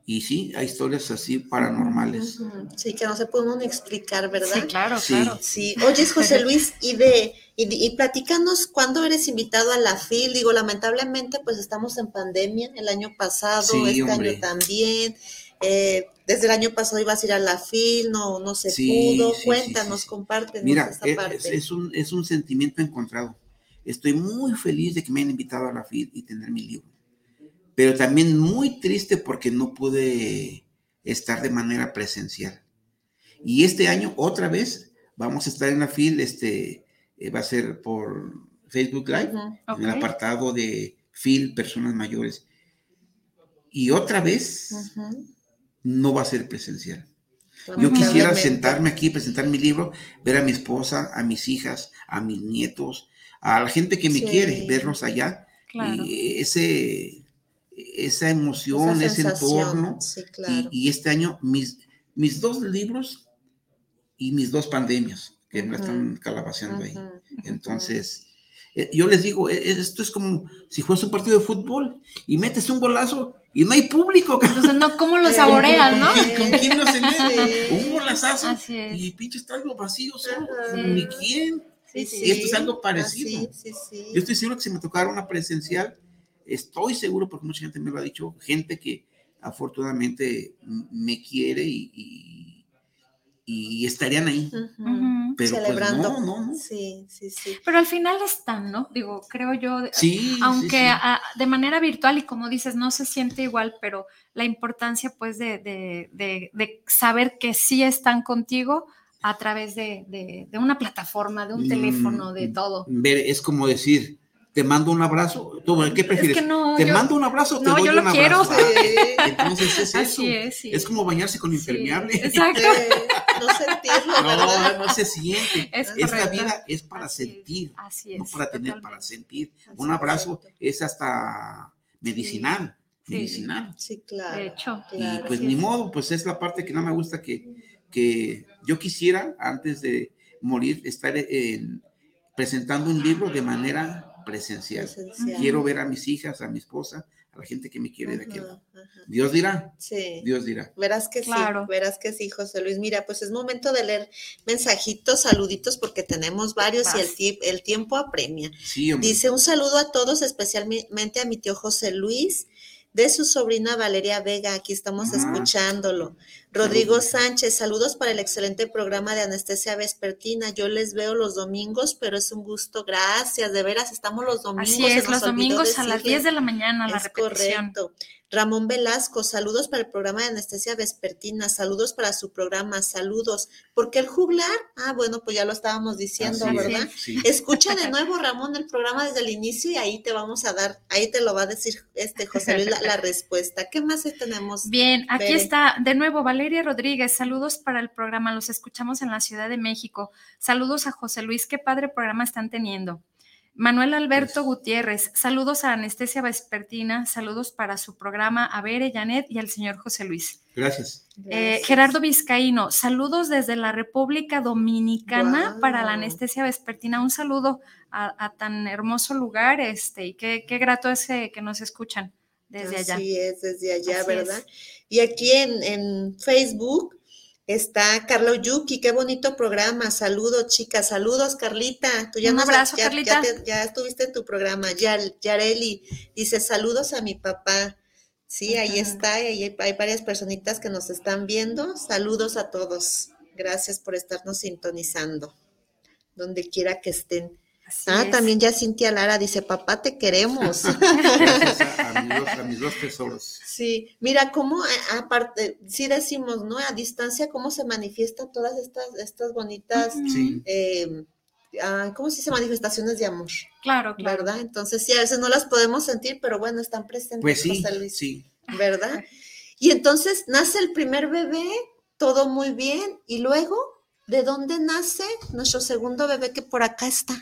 y sí, hay historias así paranormales. Sí, que no se pueden explicar, ¿verdad? Sí, claro, claro. Sí. Oye, José Luis, y de, y, y platícanos cuándo eres invitado a la FIL. Digo, lamentablemente, pues estamos en pandemia el año pasado, este año también. Eh, desde el año pasado ibas a ir a la FIL, no, no se pudo. Cuéntanos, compártenos Mira, esta es, parte. Es un, es un sentimiento encontrado. Estoy muy feliz de que me hayan invitado a la FIL y tener mi libro pero también muy triste porque no pude estar de manera presencial. Y este año, otra vez, vamos a estar en la FIL, este, eh, va a ser por Facebook Live, en el apartado de FIL, personas mayores. Y otra vez, no va a ser presencial. Yo quisiera sentarme aquí, presentar mi libro, ver a mi esposa, a mis hijas, a mis nietos, a la gente que me quiere, verlos allá. Y ese, esa emoción, ese entorno. y, este año mis, mis dos libros y mis dos pandemias que me están calabaceando ahí. Entonces, eh, yo les digo, e, esto es como si fuese un partido de fútbol y metes un golazo y no hay público. Entonces, no, ¿cómo lo saboreas, no? ¿Con quién lo se mete? Un golazazo y pinche está algo vacío, ni quién. y esto es algo parecido. Yo estoy seguro que si me tocara una presencial, estoy seguro, porque mucha gente me lo ha dicho, gente que afortunadamente me quiere y, y, estarían ahí. Pero Pues no, no, no. Sí, sí, sí. Pero al final están, ¿no? Digo, creo yo, sí, aunque de manera virtual y como dices, no se siente igual, pero la importancia pues de, de, de, de saber que sí están contigo a través de, una plataforma, de un mm, teléfono, de todo. Ver, es como decir, te mando un abrazo. ¿Tú, ¿Qué prefieres? ¿Te mando un abrazo o te no, doy yo lo un quiero. abrazo? Entonces es eso. Es, es, como bañarse con impermeable. exacto. no sentirlo, No, no se siente. Esta vida es para sentir, así no para tener, para sentir. un abrazo es hasta medicinal. Medicinal. Sí, claro. De hecho. y pues ni modo, pues es la parte que no me gusta que, que yo quisiera, antes de morir, estar en, presentando un libro de manera presencial. Quiero ver a mis hijas, a mi esposa, a la gente que me quiere de aquí. Dios dirá. Sí. Dios dirá. Verás que claro. sí, verás que sí, José Luis. Mira, pues es momento de leer mensajitos, saluditos, porque tenemos varios y el, el, tiempo apremia. Dice un saludo a todos, especialmente a mi tío José Luis de su sobrina Valeria Vega. Aquí estamos ah. escuchándolo. Rodrigo Sánchez, saludos para el excelente programa de anestesia vespertina. Yo les veo los domingos, pero es un gusto. Gracias, de veras, estamos los domingos. Así es, los domingos a las 10 de la mañana, la es repetición. Correcto. Ramón Velasco, saludos para el programa de anestesia vespertina, saludos para su programa, saludos. Porque el juglar, ah, bueno, pues ya lo estábamos diciendo, ¿verdad? Escucha de nuevo, Ramón, el programa desde el inicio y ahí te vamos a dar, ahí te lo va a decir este José Luis la, respuesta. ¿Qué más tenemos? Bien, aquí está de nuevo Valeria Rodríguez, saludos para el programa, los escuchamos en la Ciudad de México. Saludos a José Luis, qué padre programa están teniendo. Manuel Alberto Gutiérrez, saludos a Anestesia Vespertina, saludos para su programa, a Bere, Janet y al señor José Luis. Gracias. Eh, Gerardo Vizcaíno, saludos desde la República Dominicana para la Anestesia Vespertina. Un saludo a, tan hermoso lugar este, y qué, grato es eh, que nos escuchan desde allá. Así es, desde allá, ¿verdad? Y aquí en, en Facebook Está Carlo Yuki, qué bonito programa. Saludos, chicas. Saludos, Carlita. Tú ya Un abrazo, ya, Carlita. Ya, estuviste en tu programa. Yareli dice saludos a mi papá. Sí, ahí está. Ahí hay, varias personitas que nos están viendo. Saludos a todos. Gracias por estarnos sintonizando. Donde quiera que estén ah, también ya Cintia Lara dice, papá, te queremos. Gracias a, mis dos, tesoros. Sí, mira cómo, aparte, sí decimos, ¿no? A distancia, cómo se manifiestan todas estas, estas bonitas, eh, ah, ¿cómo se dice? Manifestaciones de amor. Claro, claro. ¿Verdad? Entonces, sí, a veces no las podemos sentir, pero bueno, están presentes. Pues sí, sí. ¿Verdad? Y entonces nace el primer bebé, todo muy bien, y luego, ¿de dónde nace nuestro segundo bebé que por acá está?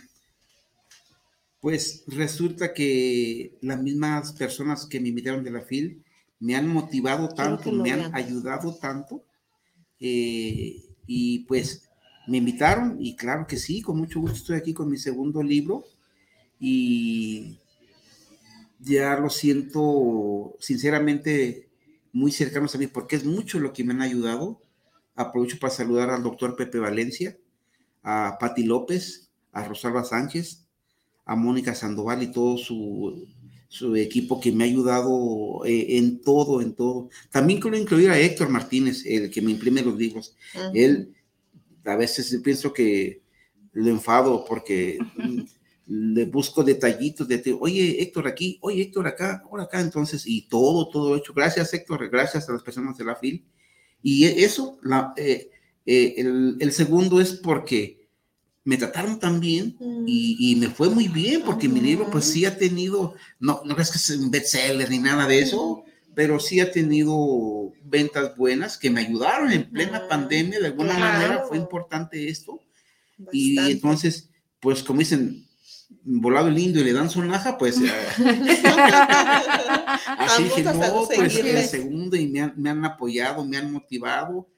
Pues resulta que las mismas personas que me invitaron de la FIL me han motivado tanto, me han ayudado tanto. Eh, y pues me invitaron y claro que sí, con mucho gusto estoy aquí con mi segundo libro y ya lo siento sinceramente muy cercanos a mí porque es mucho lo que me han ayudado. Aprovecho para saludar al doctor Pepe Valencia, a Pati López, a Rosalba Sánchez, a Mónica Sandoval y todo su, su equipo que me ha ayudado eh, en todo, en todo. También quiero incluir a Héctor Martínez, el que me imprime los libros. Él, a veces pienso que lo enfado porque le busco detallitos de, oye Héctor aquí, oye Héctor acá, ahora acá, entonces, y todo, todo hecho. Gracias Héctor, gracias a las personas de la FIL. Y eso, la, eh, eh, el, el segundo es porque me trataron tan bien mm. y, me fue muy bien porque mi libro pues sí ha tenido, no, no es que sea un bestseller ni nada de eso, pero sí ha tenido ventas buenas que me ayudaron en plena pandemia, de alguna manera fue importante esto. Y entonces, pues como dicen, volado lindo y le dan sonaja, pues así que no, pues el segundo y me han, me han apoyado, me han motivado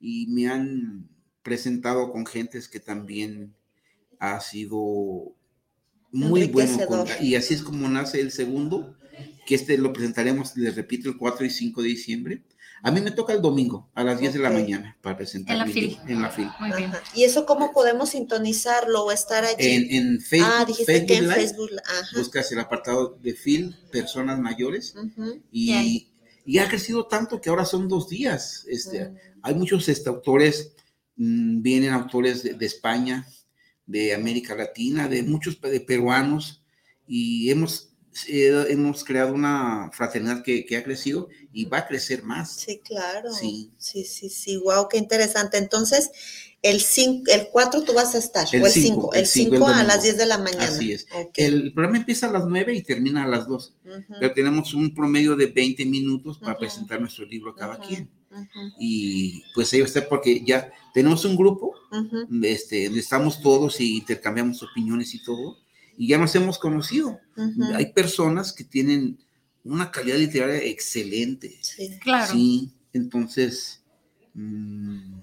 y me han presentado con gentes que también ha sido muy bueno. y así es como nace el segundo, que este lo presentaremos, les repito, el 4 y 5 de diciembre. A mí me toca el domingo a las 10 de la mañana para presentar en la fila. En la fil. ¿Y eso cómo podemos sintonizarlo o estar allí? En, en Facebook. Ah, dijiste que en Facebook. Buscas el apartado de FIL, personas mayores, y, y, ha crecido tanto que ahora son dos días. Este, mm. Hay muchos este, autores vienen autores de, España, de América Latina, de muchos de peruanos, y hemos, eh, hemos creado una fraternidad que, ha crecido y va a crecer más. Sí, claro. Sí, sí, sí, sí. Wow, qué interesante. Entonces, el, cinco, el 4 tú vas a estar, el o el 5, el 5 a las 10 de la mañana. Así es. El programa empieza a las 9 y termina a las 2, pero tenemos un promedio de 20 minutos para presentar nuestro libro a cada quien. Y pues ahí está porque ya tenemos un grupo, este, estamos todos y intercambiamos opiniones y todo, y ya nos hemos conocido. Hay personas que tienen una calidad literaria excelente. Sí, claro. Sí, entonces... Mm,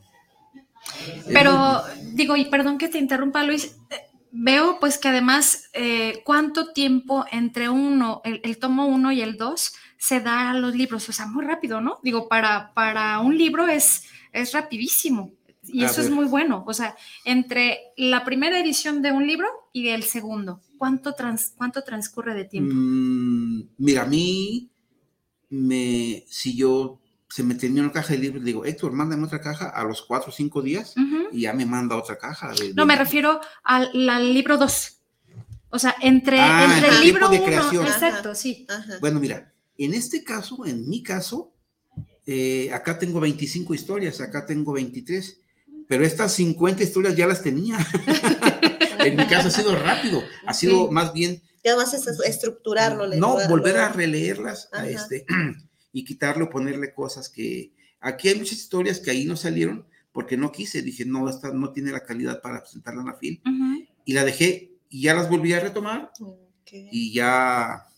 Pero digo, y perdón que te interrumpa, Luis, eh, veo pues que además eh, cuánto tiempo entre uno, el, el tomo uno y el dos, se da a los libros, o sea, muy rápido, ¿no? Digo, para, para un libro es, es rapidísimo y eso es muy bueno, o sea, entre la primera edición de un libro y el segundo, ¿cuánto, trans, cuánto transcurre de tiempo? Mm, mira, a mí, me, si yo se me termina una caja de libros, digo, Héctor, mándame otra caja a los cuatro o cinco días y ya me manda otra caja. no, me refiero al, libro dos. O sea, entre, ah, entre el libro uno, exacto, sí. Bueno, mira, en este caso, en mi caso, eh, acá tengo 25 historias, acá tengo 23, pero estas 50 historias ya las tenía. en mi caso ha sido rápido, ha sido más bien... Ya vas a estructurarlo. No, volver a releerlas a este, y quitarle o ponerle cosas que... Aquí hay muchas historias que ahí no salieron porque no quise, dije, no, esta no tiene la calidad para presentarla en la film. Y la dejé y ya las volví a retomar. Y ya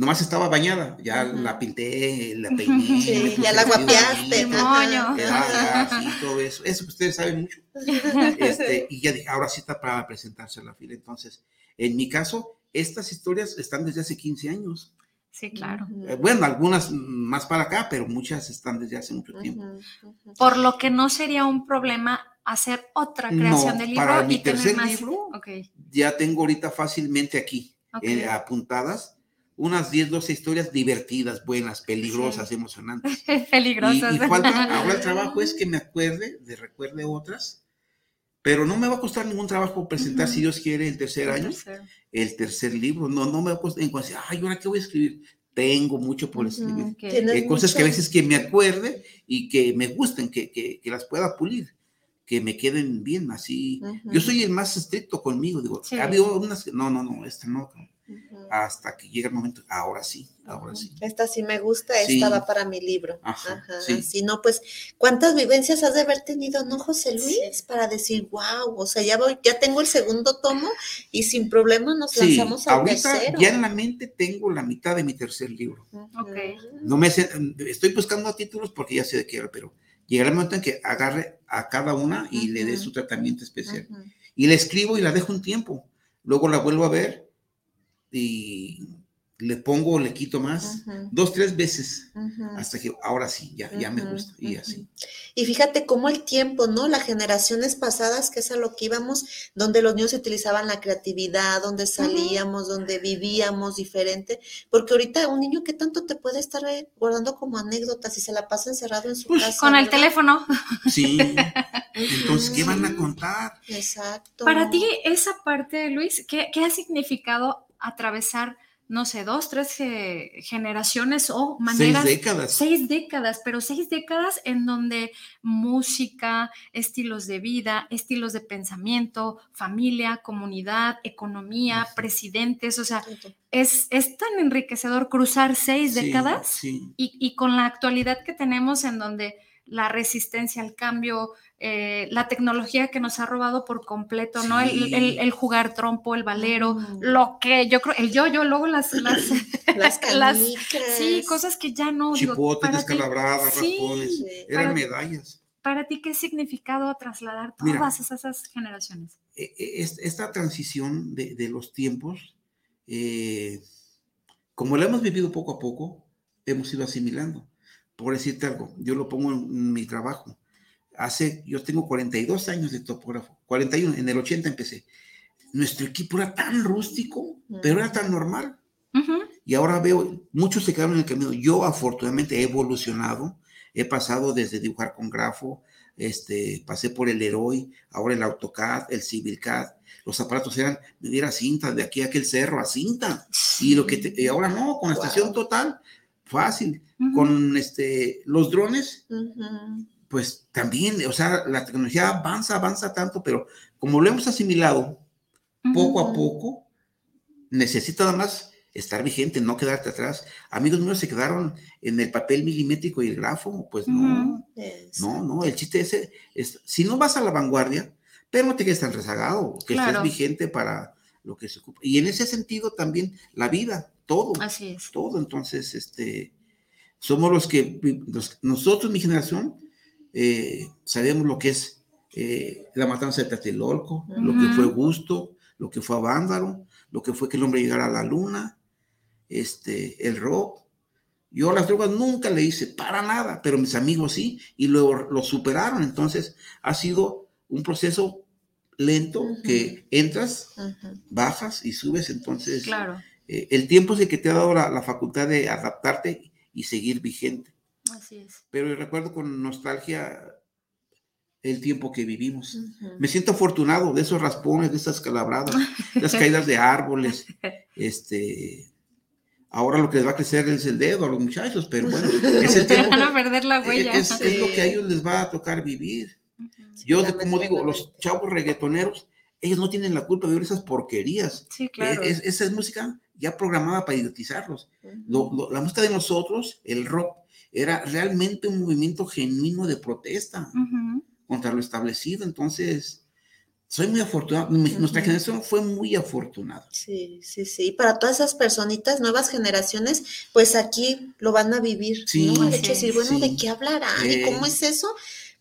nomás estaba bañada, ya la pinté, la peiné. ya la guapeaste, moño. sí, todo eso. Eso que ustedes saben mucho. Este, y ya dije, ahora sí está para presentarse a la fila. Entonces, en mi caso, estas historias están desde hace 15 años. Sí, claro. Eh, bueno, algunas más para acá, pero muchas están desde hace mucho tiempo. Por lo que no sería un problema hacer otra creación de libro para mi tercer libro, ya tengo ahorita fácilmente aquí eh, apuntadas unas 10, 12 historias divertidas, buenas, peligrosas, emocionantes. peligrosas. Y, falta, ahora el trabajo es que me acuerde, de recuerde otras, pero no me va a costar ningún trabajo presentar, si Dios quiere, el tercer año, el tercer libro. No, no me va a costar, en cuanto, ay, ¿ahora qué voy a escribir? Tengo mucho por escribir. Hay cosas que a veces que me acuerde y que me gusten, que, que, que las pueda pulir que me queden bien así. Yo soy el más estricto conmigo, digo, ha habido unas, no, no, no, esta no, hasta que llega el momento, ahora sí, ahora sí. Esta sí me gusta, esta va para mi libro. Ajá, Si no, pues, ¿cuántas vivencias has de haber tenido, no, José Luis? Para decir, wow, o sea, ya voy, ya tengo el segundo tomo y sin problema nos lanzamos al ahorita tercero. Ya en la mente tengo la mitad de mi tercer libro. Okay. No me estoy buscando títulos porque ya sé de qué era, pero llegará el momento en que agarre a cada una y le dé su tratamiento especial. Y la escribo y la dejo un tiempo. Luego la vuelvo a ver y le pongo, le quito más, dos, tres veces, hasta que ahora sí, ya, ya me gusta, y así. Y fíjate cómo el tiempo, ¿no? Las generaciones pasadas, que es a lo que íbamos, donde los niños utilizaban la creatividad, donde salíamos, donde vivíamos diferente, porque ahorita un niño que tanto te puede estar guardando como anécdotas y se la pasa encerrado en su pues, casa. Con el teléfono. Sí. Entonces, ¿qué van a contar? Exacto. Para ti, esa parte, Luis, ¿qué, qué ha significado atravesar, no sé, dos, tres generaciones o maneras. Seis décadas. Seis décadas, pero seis décadas en donde música, estilos de vida, estilos de pensamiento, familia, comunidad, economía, presidentes, o sea, es, es, tan enriquecedor cruzar seis décadas Y, y con la actualidad que tenemos en donde la resistencia al cambio, eh, la tecnología que nos ha robado por completo, ¿no? El, jugar trompo, el valero, lo que yo creo, el yo-yo, luego las... Las, las, Sí, cosas que ya no... Chipotes, descalabradas, raspones, eran medallas. ¿Para ti qué significado trasladar todas esas, generaciones? E, e, esta transición de, los tiempos, eh, como la hemos vivido poco a poco, hemos ido asimilando. Por decirte algo, yo lo pongo en mi trabajo hace, yo tengo 42 años de topógrafo, 41, en el 80 empecé. Nuestro equipo era tan rústico, pero era tan normal. Y ahora veo, muchos se quedaron en el camino. Yo afortunadamente he evolucionado, he pasado desde dibujar con grafo, este, pasé por el Heroi, ahora el AutoCAD, el CivilCAD. Los aparatos eran, me diera cinta, de aquí a aquel cerro a cinta. Y lo que y ahora no, con la estación total, fácil. Con este, los drones, pues también, o sea, la tecnología avanza, avanza tanto, pero como lo hemos asimilado poco a poco, necesita nada más estar vigente, no quedarte atrás. Amigos míos se quedaron en el papel milimétrico y el grafo, pues no, no, no, el chiste ese es, si no vas a la vanguardia, pero no te quedes tan rezagado, que estés vigente para lo que se ocupa. Y en ese sentido también la vida, todo, Así es. todo, entonces, este, somos los que, nosotros, mi generación, eh, sabemos lo que es eh, la matanza de Tlatelolco, lo que fue Gusto, lo que fue Avándaro, lo que fue que el hombre llegara a la luna, este, el rock. Yo las drogas nunca le hice para nada, pero mis amigos sí, y luego lo superaron. Entonces ha sido un proceso lento que entras, bajas y subes. Entonces, claro. Eh, el tiempo es el que te ha dado la facultad de adaptarte y seguir vigente. Así es. Pero recuerdo con nostalgia el tiempo que vivimos. Me siento afortunado de esos raspones, de esas calabradas, las caídas de árboles. Este, ahora lo que les va a crecer es el dedo a los muchachos, pero bueno, es el tiempo. Van a perder la huella. Es, lo que a ellos les va a tocar vivir. Yo, como digo, los chavos reggaetoneros, ellos no tienen la culpa de ver esas porquerías. Sí, claro. esa es música ya programada para idiotizarlos. la música de nosotros, el rock, era realmente un movimiento genuino de protesta contra lo establecido. Entonces, soy muy afortunado. Nuestra generación fue muy afortunada. Sí, sí, sí. Y para todas esas personitas, nuevas generaciones, pues aquí lo van a vivir. Sí, ¿no? hecho, sí, bueno, ¿de qué hablarán? ¿Y cómo es eso?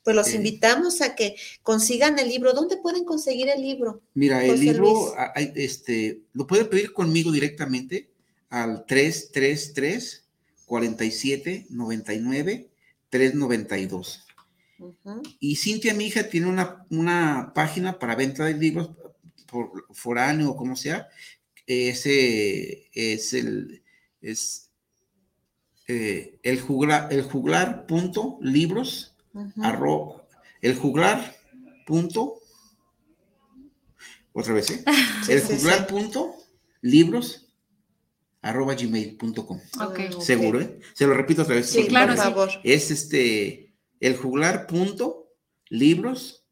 Pues los invitamos a que consigan el libro. ¿Dónde pueden conseguir el libro? Mira, el libro este, lo pueden pedir conmigo directamente al 333 47 99 392. Y Cintia, mi hija, tiene una, una, página para venta de libros por foráneo o como sea. Ese es el es eh, el juglar, el juglar punto libros arroba el juglar punto otra vez, ¿eh? el juglar punto libros arroba gmail.com. Okay. Seguro, ¿eh? Se lo repito otra vez. Sí, claro, por favor. Es este, el juglar punto libros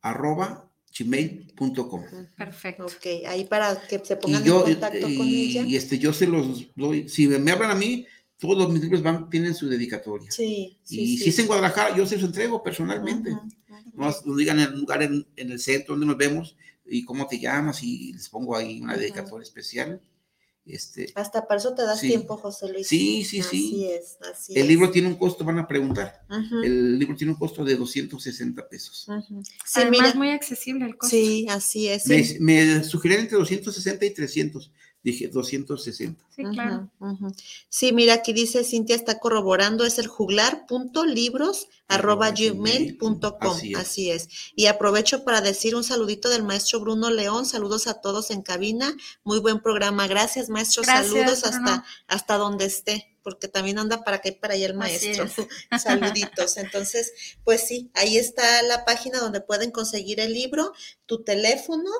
arroba gmail.com. Perfecto. Ok, ahí para que se Y pongan yo, en contacto con ella. y este, yo se los doy, si me hablan a mí, todos mis libros van, tienen su dedicatoria. Sí, sí, y sí. si es en Guadalajara, yo se los entrego personalmente. Ujú, ujú. Nos, nos digan el lugar en, en el centro donde nos vemos y cómo te llamas y les pongo ahí una Ujú. dedicatoria especial. Este, Hasta para eso te das Sí. tiempo, José Luis. sí, sí, Así sí. es, así El es. libro tiene un costo, van a preguntar. El libro tiene un costo de 260 pesos. Sí, Además, mira, muy accesible el costo. sí, así es. Me, me sugerían entre 260 y 300. Dije 260. Sí, claro. Sí, mira, aquí dice Cintia está corroborando, es el juglar.libros arroba gmail punto com, Así es. así es. Y aprovecho para decir un saludito del maestro Bruno León, saludos a todos en cabina, muy buen programa, gracias maestro, Gracias, saludos Bruno. hasta, hasta donde esté, porque también anda para acá y para allá el maestro, saluditos. Entonces, pues sí, ahí está la página donde pueden conseguir el libro, tu teléfono.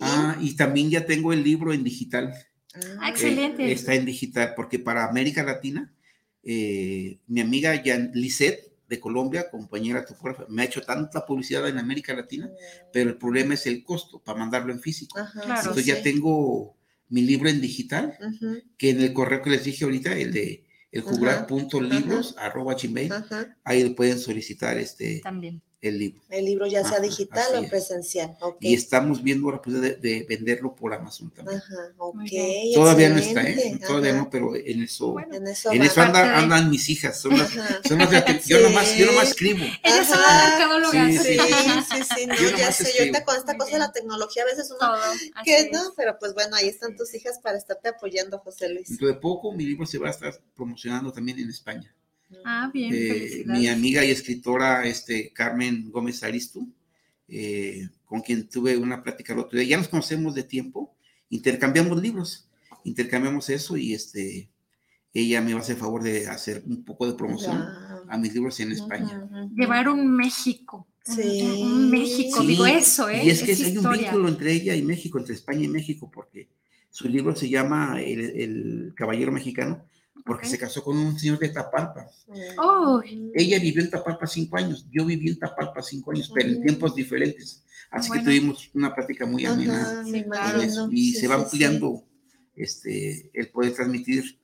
Ah, y también ya tengo el libro en digital. Ah, Eh, excelente. está en digital, porque para América Latina, eh, mi amiga Jan Lisette de Colombia, compañera topógrafa, me ha hecho tanta publicidad en América Latina, pero el problema es el costo para mandarlo en físico. Ajá, Claro. sí, Entonces ya tengo mi libro en digital, que en el correo que les dije ahorita, el de el Ajá, juglar.libros, arroba gmail, ahí pueden solicitar este, También. El libro. El libro ya sea Ajá, digital o en es. presencial. Ok. Y estamos viendo la posibilidad de, de venderlo por Amazon también. Ajá, ok. Muy bien. Todavía no está, ¿eh? excelente, Todavía ajá. no, pero en eso, Bueno, En eso, en eso anda- andan mis hijas. Son las, son las de la- yo, Sí. nomás, yo nomás escribo. Ellas son mercadólogas. Sí, Sí, sí. sí, sí, no, Yo ya sé, yo escribo. ahorita con esta Muy cosa de la tecnología a veces uno Todo. que no, pero pues bueno, ahí están tus hijas para estarte apoyando, José Luis. Dentro de poco mi libro se va a estar promocionando también en España. Ah, bien, Eh, mi amiga y escritora este, Carmen Gómez Aristu, eh, con quien tuve una plática el otro día, ya nos conocemos de tiempo, intercambiamos libros, intercambiamos eso y este, ella me va a hacer favor de hacer un poco de promoción Wow. a mis libros en España. Ujú, ujú. Llevar un México. un- Sí. Un México, Sí, digo eso, ¿eh? Y es que Es hay un vínculo entre ella y México, entre España y México, porque su libro se llama El, el Caballero Mexicano, porque se casó con un señor de Tapalpa. Oh. Ella vivió en Tapalpa cinco años, yo viví en Tapalpa cinco años, pero en tiempos diferentes. Así Bueno. que tuvimos una plática muy amena. Ajá, Sí, claro. y Sí, se va sí. ampliando este, el poder transmitir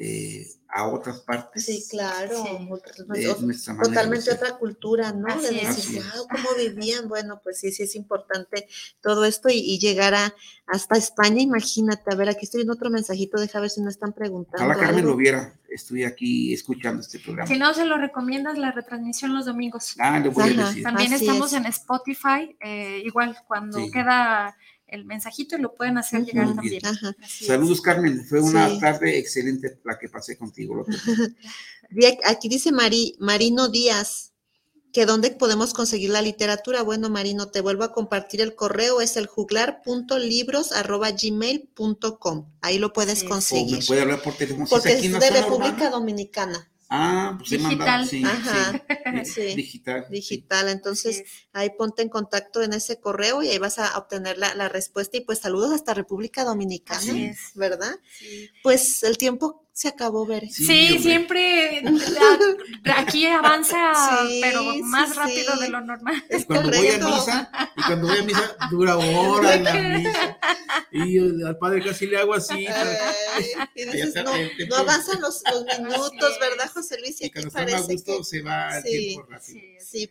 eh, a otras partes Sí, claro. Sí. Otra- de ot- nuestra manera. de Totalmente otra cultura, ¿no? Así de es. decir, Así es. wow, cómo vivían. Bueno, pues sí, sí es importante todo esto y, y llegar a, hasta España, imagínate. A ver, aquí estoy viendo otro mensajito, deja ver si no están preguntando. Ojalá Carmen algo. lo viera, estoy aquí escuchando este programa. Si no, se lo recomiendas la retransmisión los domingos. Ah, le voy a decir. También Así estamos es. en Spotify, eh, igual cuando Sí. queda el mensajito lo pueden hacer llegar Muy también. es. Saludos, Carmen. Fue una Sí. tarde excelente la que pasé contigo. Aquí dice Mari, Marino Díaz, que dónde podemos conseguir la literatura. Bueno, Marino, te vuelvo a compartir el correo, es el juglar.libros.gmail.com. Ahí lo puedes Así es. O conseguir. me puede hablar por teléfono. Porque es es aquí en la de República urbana. Dominicana. Ah, pues he mandado. Sí, Digital. sí. Ajá, sí. Digital. sí. Digital. Entonces, ahí ponte en contacto en ese correo y ahí vas a obtener la, la respuesta. Y pues saludos hasta República Dominicana, Así es. ¿verdad? Sí. Pues el tiempo se acabó, Bere. Sí, siempre la- aquí avanza, Sí, pero sí, más rápido sí. de lo normal. Es cuando voy a misa, y cuando voy a misa, dura horas la misa. Y al padre casi le hago así. Ay, dices, no, tiempo- no avanzan los, los minutos. ¿verdad, José Luis? Y Y está más parece gusto que se va el Sí. tiempo rápido. Sí, sí,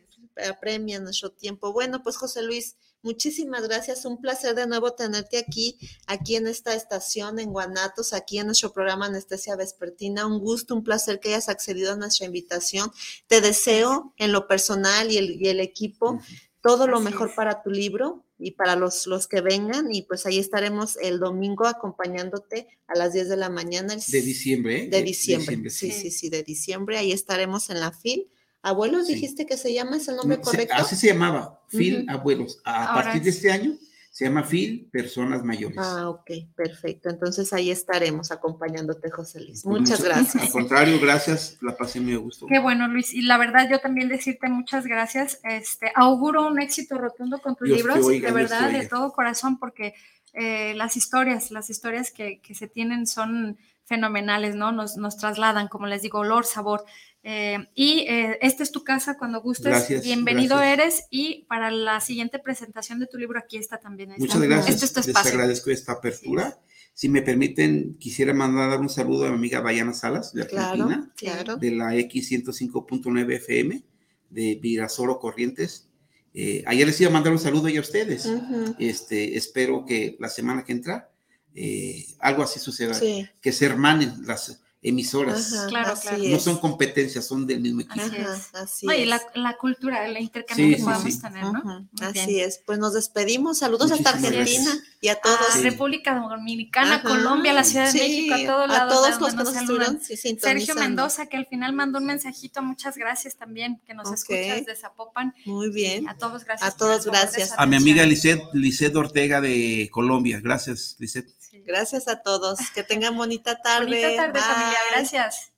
apremia nuestro tiempo. Bueno, pues José Luis, muchísimas gracias. Un placer de nuevo tenerte aquí, aquí en esta estación en Guanatos, aquí en nuestro programa Anestesia Vespertina. Un gusto, un placer que hayas accedido a nuestra invitación. Te deseo en lo personal y el, y el equipo todo lo mejor es. para tu libro y para los, los que vengan. Y pues ahí estaremos el domingo acompañándote a las 10 de la mañana. el De diciembre, ¿eh? de diciembre. sí. sí, sí, sí, de diciembre. Ahí estaremos en la FIL. Abuelos, Sí. dijiste que se llama, ¿es el nombre No, se- correcto? así se llamaba, Ujú. Abuelos. A Ahora partir de este año se llama FIL Personas Mayores. Ah, ok, perfecto. Entonces ahí estaremos acompañándote, José Luis. Pues Muchas Al gracias. contrario, gracias, la pasé muy a gusto. Qué bueno, Luis. Y la verdad, yo también decirte muchas gracias. Este, auguro un éxito rotundo con tus Dios libros, oiga, de verdad, de todo corazón, porque eh, las historias, las historias que, que se tienen son fenomenales, ¿no? Nos, nos trasladan, como les digo, olor, sabor. Eh, y eh, esta es tu casa cuando gustes. Gracias, Bienvenido gracias. eres. Y para la siguiente presentación de tu libro, aquí está también. Ahí Muchas está. gracias. Este es tu Les espacio. agradezco esta apertura. Si me permiten, quisiera mandar un saludo a mi amiga Bayana Salas de Argentina, claro. de la X105.9 FM de Virasoro Corrientes. Eh, ayer les iba a mandar un saludo a ustedes. Ujú. Este, espero que la semana que entra eh, algo así suceda, Sí. que se hermanen las emisoras. Ajá, Claro, así claro. No son competencias, son del mismo equipo. Ajá, es. así No, y es. la, la cultura, el intercambio Sí, que sí, podamos sí. tener, ¿no? Así bien. es. Pues nos despedimos. Saludos hasta Muchísimas Argentina gracias. y a todos. A Sí. República Dominicana, Ajá. Colombia, la Ciudad de Sí, México, a todos a todos los que nos saludan. estuvieron sí, sintonizando. Sergio Mendoza, que al final mandó un mensajito, muchas gracias también, que nos Ok. escuchas de Zapopan. Muy bien. A todos gracias. A todos gracias. A mi amiga Lisette, Lisette Ortega de Colombia. Gracias, Lisette. Sí. Gracias a todos. Que tengan bonita tarde. Bonita tarde, familia. Gracias.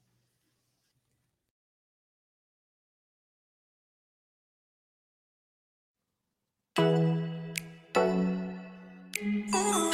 Oh